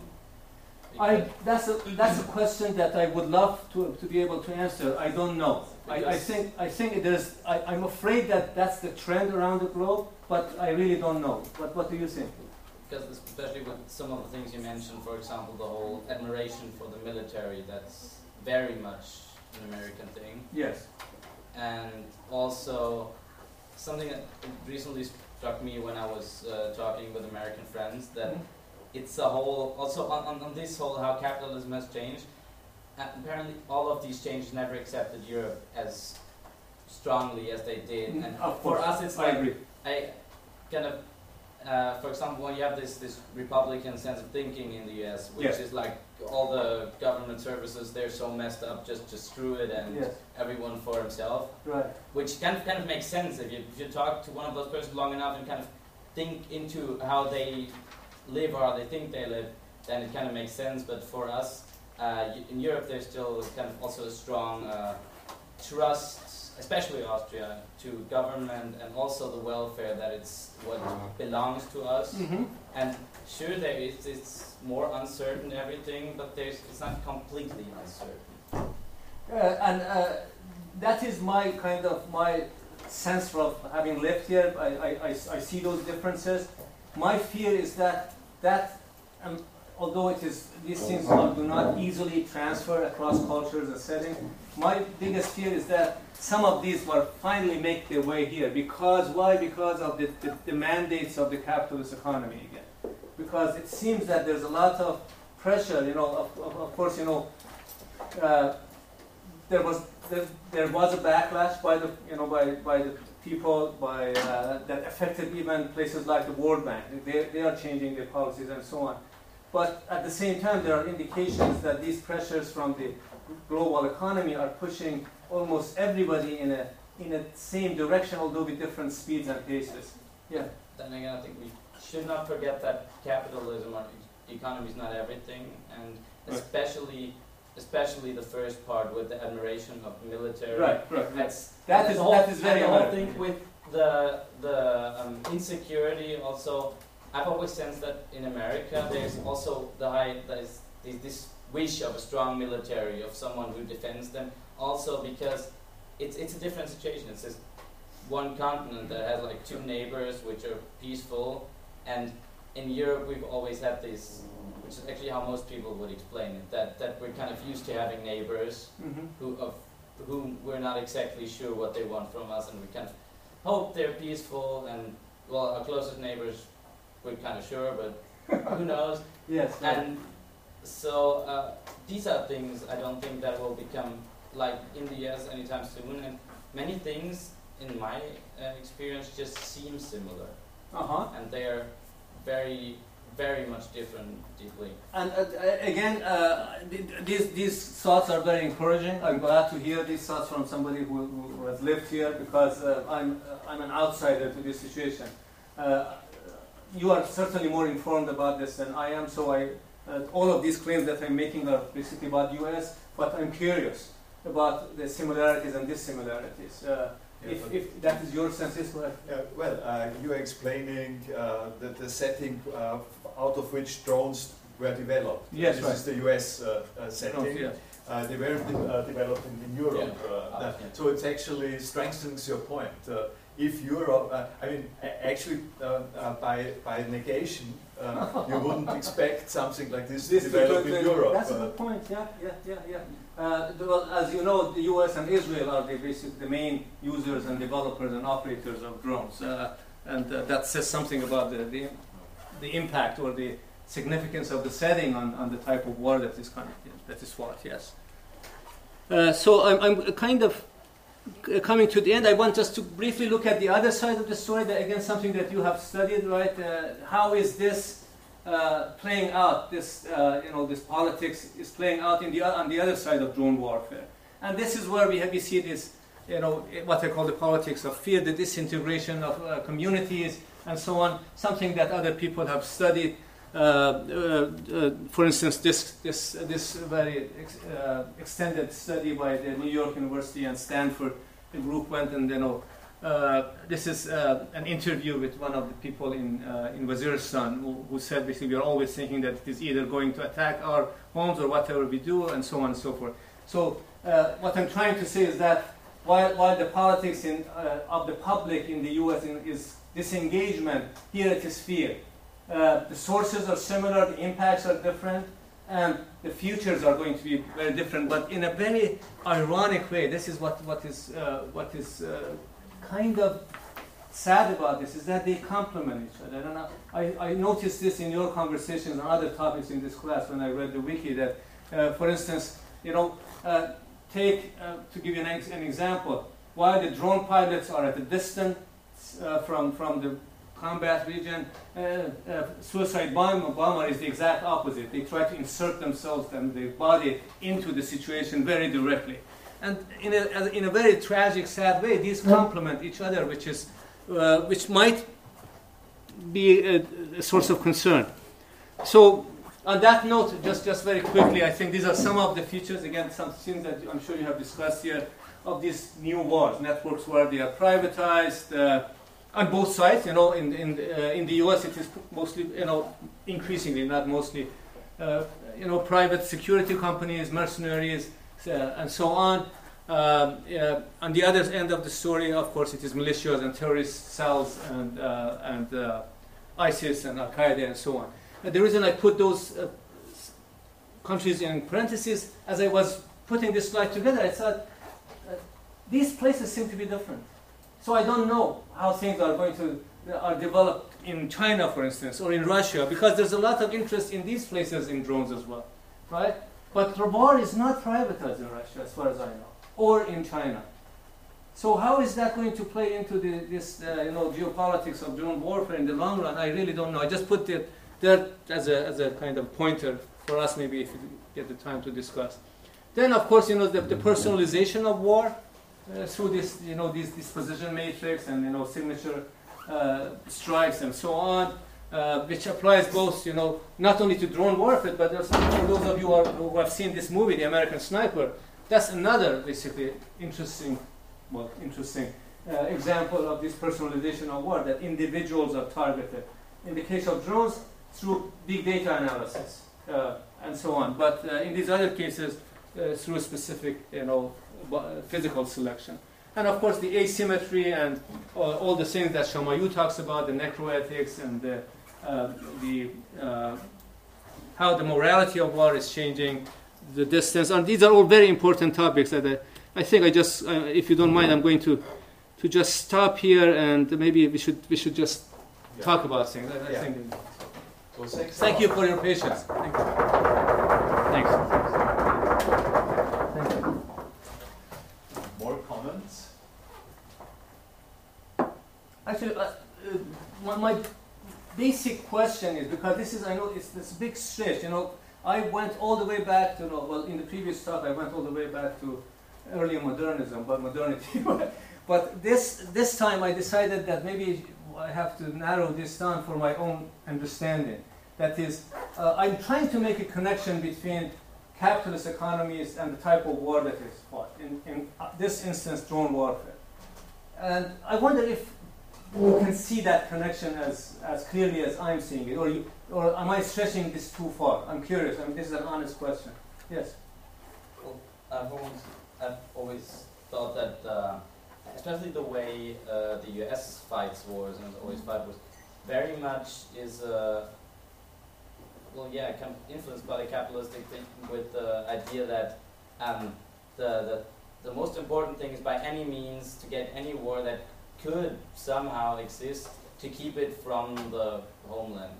I, that's, a, that's a question that I would love to, to be able to answer. I don't know. I, I think, I think there's, I, I'm afraid that that's the trend around the globe, but I really don't know. But what do you think? Because especially with some of the things you mentioned, for example, the whole admiration for the military, that's very much an American thing. Yes. And also, something that recently struck me when I was uh, talking with American friends that it's a whole, also on, on, on this whole how capitalism has changed. Uh, apparently, all of these changes never accepted Europe as strongly as they did. And Of for us, it's I like agree. I kind of, uh, for example, when you have this this Republican sense of thinking in the U.S., which Yes. is like all the government services they're so messed up, just just screw it and Yes, everyone for himself, right. which kind of kind of makes sense if you if you talk to one of those persons long enough and kind of think into how they live or they think they live, then it kind of makes sense. But for us uh, in Europe, there's still kind of also a strong uh, trust, especially Austria, to government and also the welfare that it's what belongs to us. hmm And sure, there is it's more uncertain everything, but there's it's not completely uncertain. Uh, and uh, that is my kind of my sense of having lived here. I, I, I, I see those differences. My fear is that that, um, although it is these things are, do not easily transfer across cultures and settings, my biggest fear is that some of these will finally make their way here. Because why? Because of the, the, the mandates of the capitalist economy again. Because it seems that there's a lot of pressure. You know, of, of, of course, you know. Uh, there was there, there was a backlash by the you know by, by the people by uh, that affected even places like the World Bank. They, they are changing their policies and so on. But at the same time, there are indications that these pressures from the global economy are pushing almost everybody in a in a same direction, although with different speeds and paces. Yeah. Then again, I think we should not forget that capitalism or e- economy is not everything, and especially especially the first part with the admiration of military. Right. Right. That's That is the whole, that is very the whole thing with the the um, insecurity. Also, I've always sensed that in America there's also the high there's this, this wish of a strong military of someone who defends them. Also because it's it's a different situation. It's just one continent that has like two neighbors which are peaceful, and in Europe we've always had this, which is actually how most people would explain it. That that we're kind of used to having neighbors hmm who of whom we're not exactly sure what they want from us, and we kind of hope they're peaceful. And well, our closest neighbors, we're kind of sure, but who knows? Yes. right. And so uh, these are things I don't think that will become like in the US anytime soon. And many things in my uh, experience just seem similar, Uh huh. and they are very, very much different deeply. And uh, again, uh, th- th- these these thoughts are very encouraging. I'm glad to hear these thoughts from somebody who, who has lived here because uh, I'm uh, I'm an outsider to this situation. Uh, you are certainly more informed about this than I am, so I, uh, all of these claims that I'm making are basically about US, but I'm curious about the similarities and dissimilarities. Uh, Yeah, if, if that is your sense, yes, well, Yeah, well, uh, you are explaining uh, the, the setting uh, out of which drones were developed. Yes, this right. is the US uh, uh, setting. Uh, they were de- uh, developed in, Europe. Yeah. Uh, Ah, yeah. So it actually strengthens your point. If Europe, uh, I mean, actually, uh, uh, by, by negation, you wouldn't expect something like this, to develop in Europe. That's a good point. Yeah, yeah, yeah, yeah. Uh, well, as you know, the U.S. and Israel are the basic, the main users and developers and operators of drones, uh, and uh, that says something about the, the the impact or the significance of the setting on, on the type of war that is kind of, that is fought. Yes. Uh, so I'm, I'm kind of coming to the end. I want just to briefly look at the other side of the story. That again, something that you have studied, right? Uh, how is this uh, playing out? This, uh, you know, this politics is playing out in the on the other side of drone warfare, and this is where we have we see this, you know, what I call the politics of fear, the disintegration of uh, communities, and so on. Something that other people have studied. Uh, uh, uh, for instance, this this this very ex- extended study by the New York University and Stanford, the group went and you know. Uh, this is uh, an interview with one of the people in uh, in Waziristan who, who said basically we are always thinking that it is either going to attack our homes or whatever we do and so on and so forth. So what I'm trying to say is that while, while the politics in, of the public in the U.S. in, is disengagement, here it is fear. Uh, the sources are similar, the impacts are different, and the futures are going to be very different. But in a very ironic way, this is what, what is, uh, what is uh, kind of sad about this, is that they complement each other. And I, I noticed this in your conversations on other topics in this class when I read the wiki that, uh, for instance, you know, uh, take, uh, to give you an, ex- an example, while the drone pilots are at a distance from, from the combat region, uh, uh, suicide bomber, bomber is the exact opposite. They try to insert themselves and their body into the situation very directly. And in a, in a very tragic, sad way, these complement each other, which, is, uh, which might be a, a source of concern. So, on that note, just, just very quickly, I think these are some of the features, again, some things that I'm sure you have discussed here, of these new wars, networks where they are privatized uh, on both sides. You know, in, in, uh, in the US, it is mostly, you know, increasingly, not mostly, uh, you know, private security companies, mercenaries, uh, and so on. Um, uh, on the other end of the story, of course, it is militias and terrorist cells and, uh, and uh, ISIS and Al Qaeda and so on. Uh, the reason I put those countries in parentheses, as I was putting this slide together, I thought these places seem to be different. So I don't know how things are going to are developed in China, for instance, or in Russia, because there's a lot of interest in these places in drones as well, right? But war is not privatized in Russia, as far as I know, or in China. So how is that going to play into the, this, uh, you know, geopolitics of drone warfare in the long run? I really don't know. I just put it there as a, as a kind of pointer for us, maybe if you get the time to discuss. Then, of course, you know, the, the personalization of war uh, through this, you know, this disposition matrix and, you know, signature uh, strikes and so on, uh, which applies both, you know, not only to drone warfare, but there's, for those of you who, are, who have seen this movie, The American Sniper, that's another basically interesting, well, interesting uh, example of this personalization of war, that individuals are targeted. In the case of drones, through big data analysis uh, and so on. But uh, in these other cases, uh, through specific, you know, physical selection. And of course, the asymmetry and all, all the things that Chamayou talks about, the necroethics and the, uh, the uh, how the morality of war is changing, the distance. And these are all very important topics that I, I think I just, uh, if you don't mind, I'm going to to just stop here and maybe we should we should just Yeah. talk about things. I, I Yeah. think. So thanks a Thank you for your patience. Thank you. Thanks. Thank you. More comments? Actually, uh, uh, my, my basic question is because this is, I know it's this big stretch. You know, I went all the way back to, know, well, in the previous talk, I went all the way back to early modernism, but modernity. but this this time I decided that maybe I have to narrow this down for my own understanding. That is, uh, I'm trying to make a connection between capitalist economies and the type of war that is fought. In, in uh, this instance, drone warfare. And I wonder if you can see that connection as, as clearly as I'm seeing it, or, you, or am I stretching this too far? I'm curious. I mean, this is an honest question. Yes. Well, I've always, I've always thought that, uh, especially the way uh, the U.S. fights wars and always fight wars, very much is, uh, well, yeah, influenced by the capitalistic thinking with the idea that um, the, the the most important thing is by any means to get any war that could somehow exist to keep it from the homeland,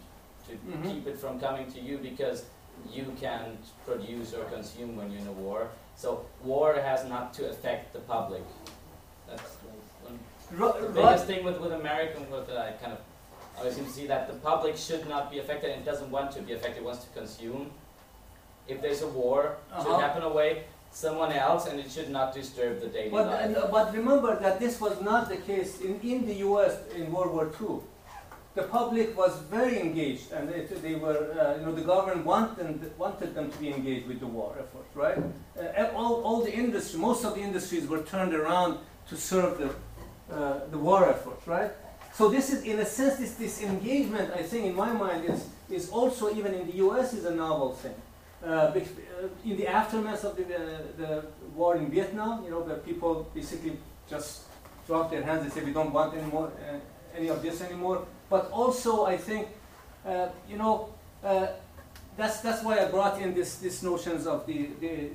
to Mhm. keep it from coming to you because you can't produce or consume when you're in a war. So war has not to affect the public. That's one the biggest thing with, with American that I kind of always seem to see that the public should not be affected and it doesn't want to be affected, it wants to consume. If there's a war, it Uh-huh. should happen away someone else and it should not disturb the daily But, life. and, uh, but remember that this was not the case in, in the US in World War II. The public was very engaged, and they, they were, uh, you know, the government wanted, wanted them to be engaged with the war effort, right? Uh, all, all the industry, most of the industries were turned around to serve the, uh, the war effort, right? So this is, in a sense, this, this engagement, I think, in my mind, is, is also even in the U.S. is a novel thing. Uh, uh, in the aftermath of the, uh, the war in Vietnam, you know, where people basically just dropped their hands and said, we don't want any more, uh, any of this anymore. But also, I think, uh, you know, uh, that's, that's why I brought in this, this notions of the, the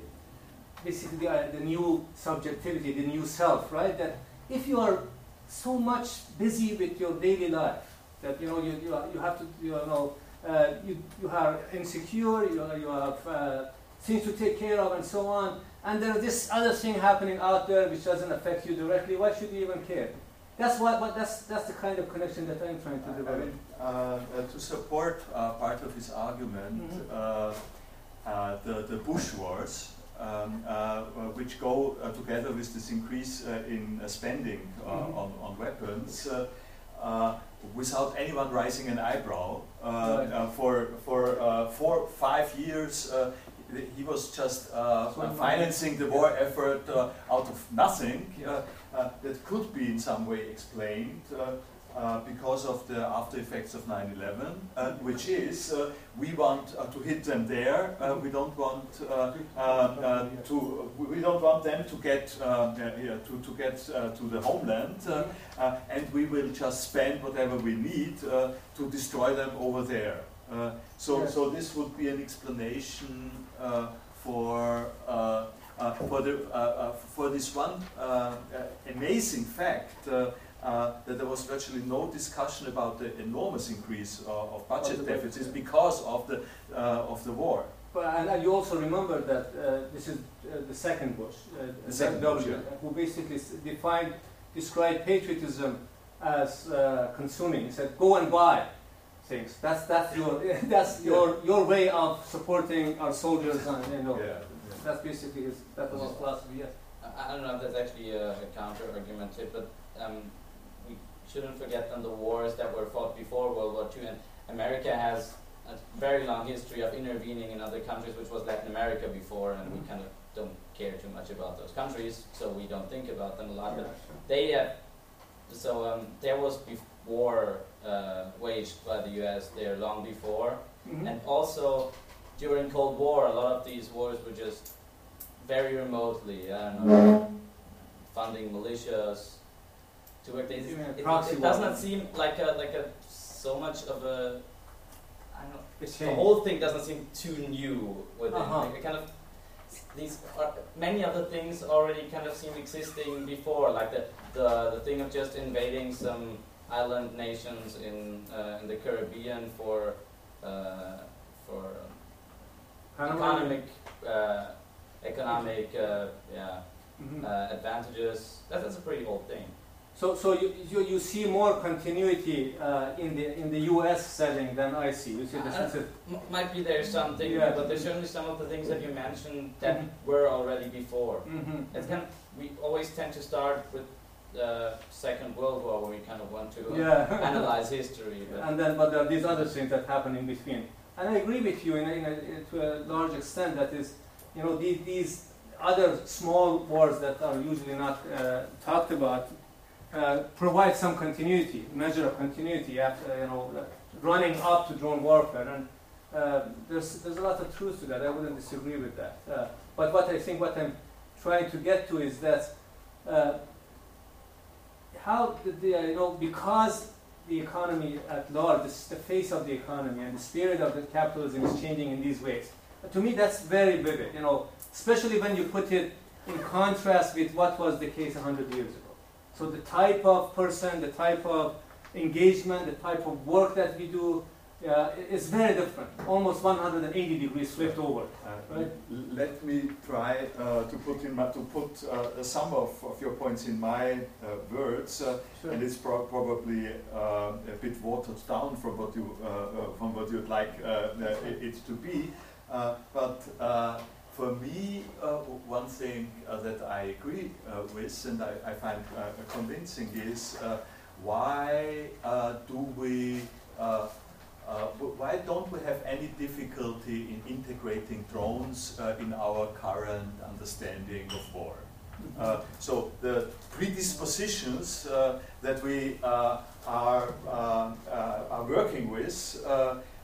basically the, the new subjectivity, the new self, right? That if you are so much busy with your daily life, that you know you, you, you have to you know uh, you, you are insecure, you, you have uh, things to take care of, and so on. And there's this other thing happening out there which doesn't affect you directly. Why should you even care? That's why, but that's that's the kind of connection that I'm trying to I develop. mean, uh, uh, to support uh, part of his argument, uh, uh, the, the Bush wars, um, which go uh, together with this increase uh, in uh, spending uh, Mhm. on, on weapons, uh, uh, without anyone raising an eyebrow, for, for uh, four, five years, uh, he was just uh, uh, financing the war effort uh, out of nothing. Uh, uh, that could be in some way explained uh, because of the after effects of 9/11, uh, which is uh, we want uh, to hit them there. Uh, we don't want uh, uh, uh, to we don't want them to get to to get uh, to the homeland, and we will just spend whatever we need uh, to destroy them over there. Uh, so Yes. so this would be an explanation uh, for. Uh, uh, for, the, for this one uh, uh, amazing fact uh, that there was virtually no discussion about the enormous increase uh, of budget Of the budget, deficits yeah. because of the, uh, of the war. But, and, and you also remember that uh, this is uh, the second Bush, uh, The second Bush, W, yeah. who basically defined, described patriotism as uh, consuming. He said, "Go and buy things. That's that's your that's your your way of supporting our soldiers." And you know, that's basically his that was his philosophy. Yes. I I don't know if that's actually a, a counter argument to it, but um, we shouldn't forget then the wars that were fought before World War II. And America has a very long history of intervening in other countries, which was Latin America before, and we kind of don't care too much about those countries, so we don't think about them a lot. But they have, so um, there was war uh, waged by the U.S. there long before, Mhm. and also during Cold War, a lot of these wars were just very remotely, I don't know, funding militias to work. It, it does not seem like a like a so much of a. I don't know. It's The changed. whole thing doesn't seem too new with. Uh-huh. Like, it kind of these are, many other things already kind of seem existing before, like the the, the thing of just invading some island nations in uh, in the Caribbean for uh, for Panama? economic uh, economic uh, yeah Mhm. uh, advantages. That, that's a pretty old thing. So, so you, you, you see more continuity uh, in the in the U.S. setting than I see. You see, this Uh, is a, M- might be there's something, Yeah. but there's certainly some of the things that you mentioned that Mhm. were already before. Mhm. It's kind of, we always tend to start with the Second World War when we kind of want to uh, yeah. analyze history. But and then, but there are these other things that happen in between. And I agree with you in a, in a, to a large extent. That is, you know, these, these other small wars that are usually not uh, talked about uh, provide some continuity, measure of continuity after, you know, uh, running up to drone warfare. And uh, there's, there's a lot of truth to that. I wouldn't disagree with that. Uh, but what I think, what I'm trying to get to is that uh, how the, the, you know, because the economy at large, the, the face of the economy and the spirit of the capitalism is changing in these ways. To me, that's very vivid, you know, especially when you put it in contrast with what was the case 100 years ago. So the type of person, the type of engagement, the type of work that we do uh, is very different, almost 180 degrees flipped over. Uh, Right. Let me try uh, to put in my, to put uh, some of, of your points in my uh, words, uh, Sure. and it's pro- probably uh, a bit watered down from what you from what you'd like it to be. Uh, but uh, for me, uh, one thing uh, that I agree uh, with and I, I find uh, convincing is uh, why uh, do we, uh, uh, why don't we have any difficulty in integrating drones uh, in our current understanding of war? Uh, so the predispositions uh, that we uh, are, uh, uh, are working with,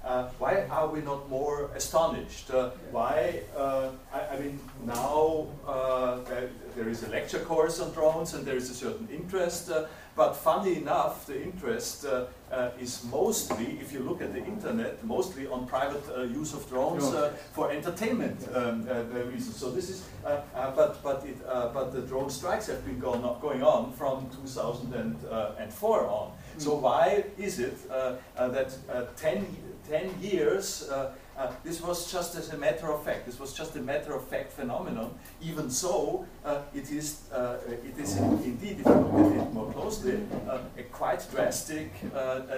uh, why are we not more astonished? Uh, why, uh, I, I mean, now uh, there, there is a lecture course on drones and there is a certain interest, uh, but funny enough, the interest uh, is mostly, if you look at the internet, mostly on private uh, use of drones uh, for entertainment um, reasons. So this is, uh, uh, but but it, uh, but the drone strikes have been going on, going on from 2004 on. So why is it that uh, 10, 10 years? Uh, uh, this was just as a matter of fact. This was just a matter of fact phenomenon. Even so, uh, it is uh, it is indeed, if you look at it more closely, uh, a quite drastic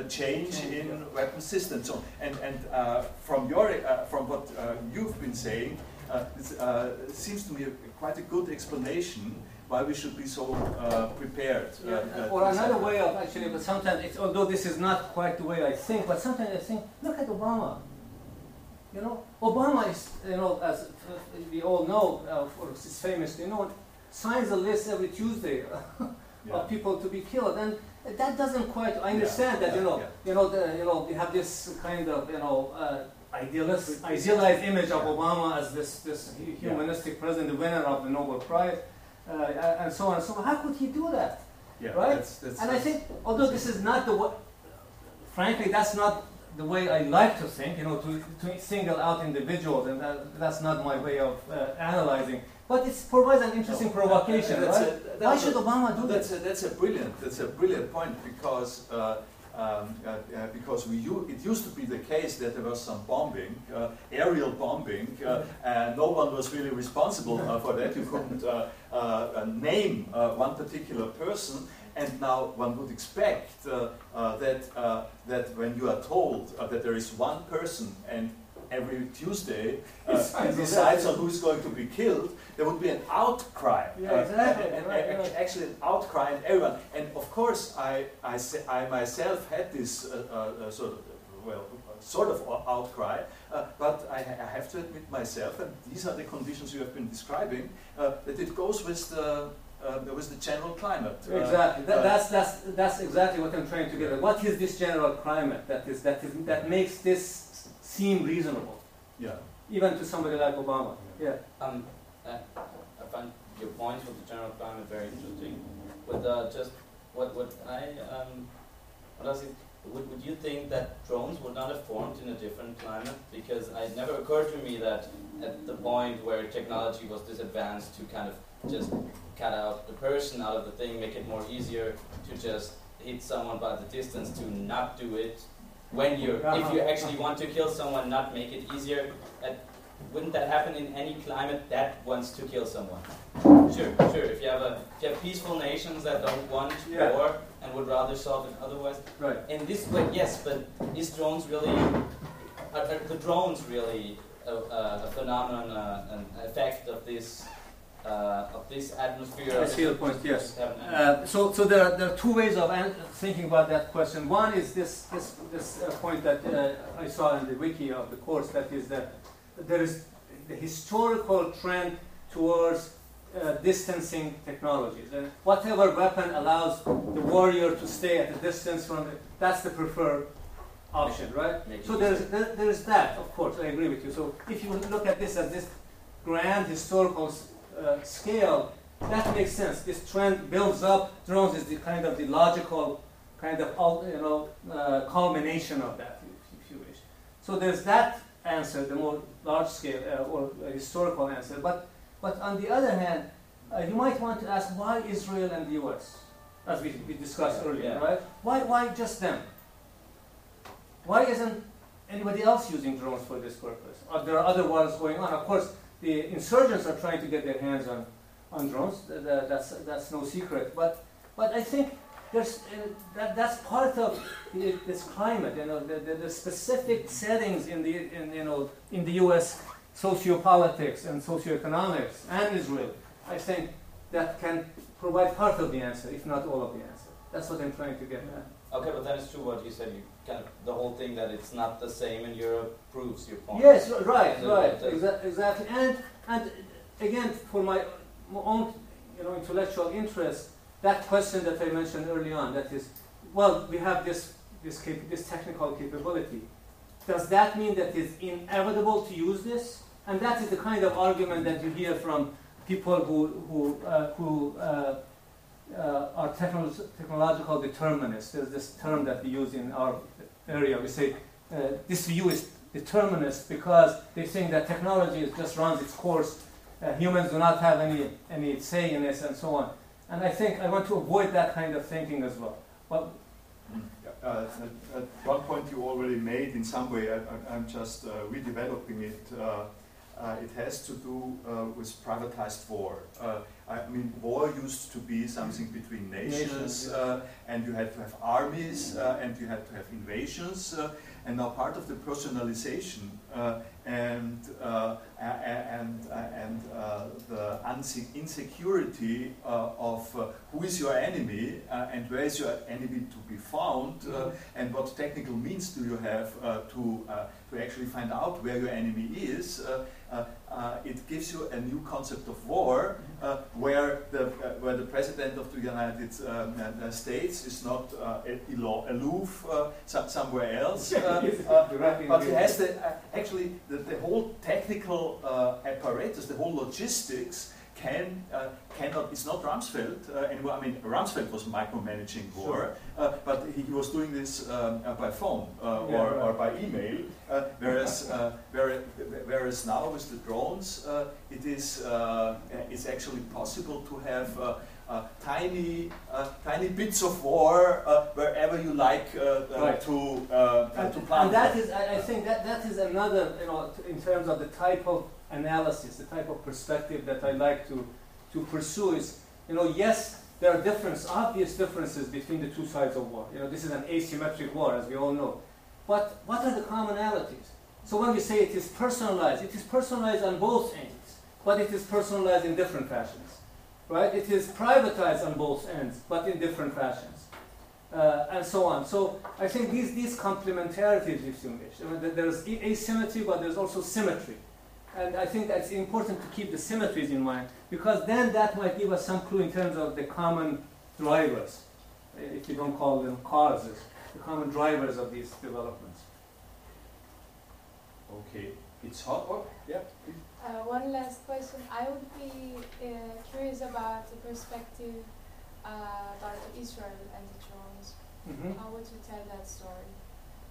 change in weapon systems. So, and and uh, from your uh, from what uh, you've been saying, uh, it uh, seems to me a, quite a good explanation why we should be so uh, prepared. uh, Yeah, uh, or another way of actually, but sometimes, it's, although this is not quite the way I think, but sometimes I think, look at Obama. You know, Obama is, you know, as we all know, uh, for his famous, you know, signs a list every Tuesday Yeah. of people to be killed, and that doesn't quite. I understand Yeah, that, you know, you know, the, you know, you have this kind of, you know, uh, idealist, idealized image of Obama as this this humanistic president, the winner of the Nobel Prize, uh, and so on and so on. How could he do that? Yeah, right? That's, that's, And I think, although this is not the way, frankly, that's not the way I like to think, you know, to, to single out individuals, and that, that's not my way of uh, analyzing. But it provides an interesting No, provocation, that's right? a- Why should a- Obama do That's this? a, that's a brilliant that's a brilliant point because uh, um, uh, uh, because we it used to be the case that there was some bombing, uh, aerial bombing, uh, and no one was really responsible uh, for that. You couldn't uh, uh, uh, name uh, one particular person, and now one would expect uh, uh, that uh, that when you are told uh, that there is one person and every Tuesday uh, Decides on who's going to be killed, there would be an outcry. Yeah, uh, exactly, and- and- right, and right. Actually, an outcry and everyone. And of course, I, I, I myself had this uh, uh, uh, sort of, well, sort of outcry, uh, but I, I have to admit myself, and these are the conditions you have been describing, uh, that it goes with the, uh, with the general climate. Uh, Exactly. That, uh, that's, that's, that's exactly what I'm trying to get at. What is this general climate that, is, that, is, that makes this seem reasonable, yeah. even to somebody like Obama? Yeah. Um, uh, I find your points with the general climate very interesting. But uh, just what what I um, what else is, would would you think that drones would not have formed in a different climate? Because it never occurred to me that at the point where technology was this advanced to kind of just cut out the person out of the thing, make it more easier to just hit someone by the distance to not do it when you're if you actually want to kill someone, not make it easier. At, wouldn't that happen in any climate that wants to kill someone? Sure, sure. If you have a if you have peaceful nations that don't want Yeah. war and would rather solve it otherwise, Right. in this way, yes. But is drones really? Are, are the drones really a, a, a phenomenon, uh, an effect of this uh, of this atmosphere? I see your point, yes. Uh, so, so there are, there are two ways of an- thinking about that question. One is this, this, this uh, point that uh, I saw in the wiki of the course, that is that there is the historical trend towards uh, distancing technologies. And whatever weapon allows the warrior to stay at a distance from it, that's the preferred option, right? Making So there's, there, there's that, of course, I agree with you. So if you look at this as this grand historical uh, scale, that makes sense. This trend builds up. Drones is the kind of the logical kind of you know uh, culmination of that, if, you wish. So there's that answer, the more large scale uh, or uh, historical answer. But but on the other hand, uh, you might want to ask why Israel and the U.S. as we, we discussed Yeah, earlier, yeah. right? Why why just them? Why isn't anybody else using drones for this purpose? Are there other wars going on? Of course, the insurgents are trying to get their hands on, on drones. Th- th- That's, that's no secret. But, but I think there's, uh, that, that's part of the, this climate. You know, the, the, the specific settings in the, in, you know, in the U.S. sociopolitics and socioeconomics and Israel. I think that can provide part of the answer, if not all of the answer. That's what I'm trying to get at. Okay, but that is true what you said. You kind of the whole thing that it's not the same in Europe proves your point. Yes, right, right, exa- exactly. And and again, for my own, you know, intellectual interest, that question that I mentioned early on, that is, well, we have this this cap- this technical capability. Does that mean that it's inevitable to use this? And that is the kind of argument that you hear from people who who uh, who. Uh, uh, are technolo- technological determinists. There's this term that we use in our area. We say uh, this view is determinist because they think that technology just runs its course. Uh, humans do not have any, any say in this and so on. And I think I want to avoid that kind of thinking as well. Well, Uh, at, at one point you already made in some way, I, I'm just uh, redeveloping it. Uh, uh, it has to do uh, with privatized war. I mean, war used to be something between nations, uh, and you had to have armies, uh, and you had to have invasions, uh, and now part of the personalization uh, and uh, and uh, and uh, the unse- insecurity uh, of uh, who is your enemy uh, and where is your enemy to be found uh, and what technical means do you have uh, to uh, to actually find out where your enemy is. Uh, uh, uh, it gives you a new concept of war, where the where the president of the United States is not alo- aloof somewhere else, but he has the uh, actually the, the whole technical uh, apparatus, the whole logistics can uh, cannot. It's not Rumsfeld uh, anymore. I mean, Rumsfeld was micromanaging war, uh, but he, was doing this um, uh, by phone uh, Yeah, or, right. or by email. Uh, whereas, uh, whereas, whereas now with the drones, uh, it is uh, it's actually possible to have. Uh, uh, tiny, uh, tiny bits of war uh, wherever you like uh, uh, Right. to uh, And, to plant and that is, I, I think that that is another, you know, in terms of the type of analysis, the type of perspective that I like to, to pursue is, you know, yes, there are difference, obvious differences between the two sides of war. You know, this is an asymmetric war, as we all know. But what are the commonalities? So when we say it is personalized, it is personalized on both ends, but it is personalized in different fashions, right? It is privatized on both ends, but in different fashions uh, and so on. So I think these these complementarities, if you wish, I mean, there's asymmetry, but there's also symmetry, and I think that's important to keep the symmetries in mind because then that might give us some clue in terms of the common drivers, if you don't call them causes, the common drivers of these developments. Okay, it's hot. Oh, yeah. Uh, one last question. I would be uh, curious about the perspective uh, about Israel and the drones. Mhm. How would you tell that story?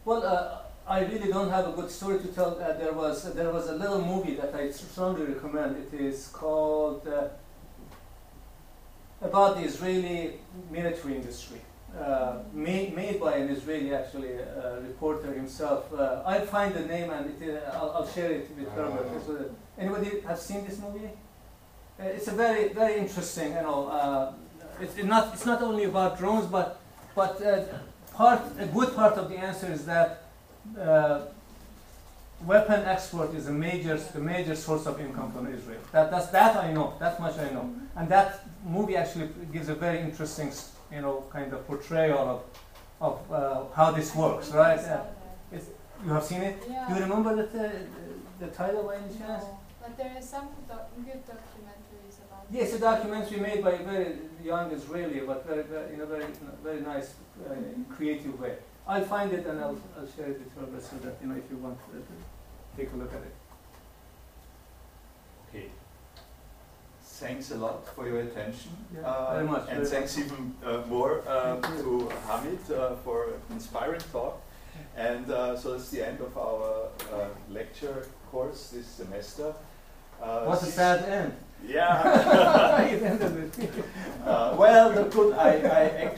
Well, uh, I really don't have a good story to tell. Uh, there was there was a little movie that I strongly recommend. It is called uh, about the Israeli military industry. uh, made, made by an Israeli actually uh, reporter himself. Uh, I'll find the name and it, uh, I'll, I'll share it with Herbert. Anybody have seen this movie? It's a very very interesting. You know, it's it not it's not only about drones, but but part a good part of the answer is that. Uh, Weapon export is a major, the major source of income from Israel. That, that's, that I know. That much I know. And that movie actually gives a very interesting, you know, kind of portrayal of, of uh, how this works, right? Uh, you have seen it? Yeah. Do you remember the, the, the title by any chance? No, but there are some doc- good documentaries about Yes, a documentary made by a very young Israeli, but very, very in a very, very nice, uh, creative way. I'll find it and I'll, I'll share it with her so that you know if you want to, take a look at it. Okay. Thanks a lot for your attention. Yeah, Uh, very much, And very thanks even uh, more um, Thank to Hamid uh, for inspiring talk. And uh, so that's the end of our uh, lecture course this semester. Uh, What a sad end. Yeah. It ended with- uh, well, the good, I, I actually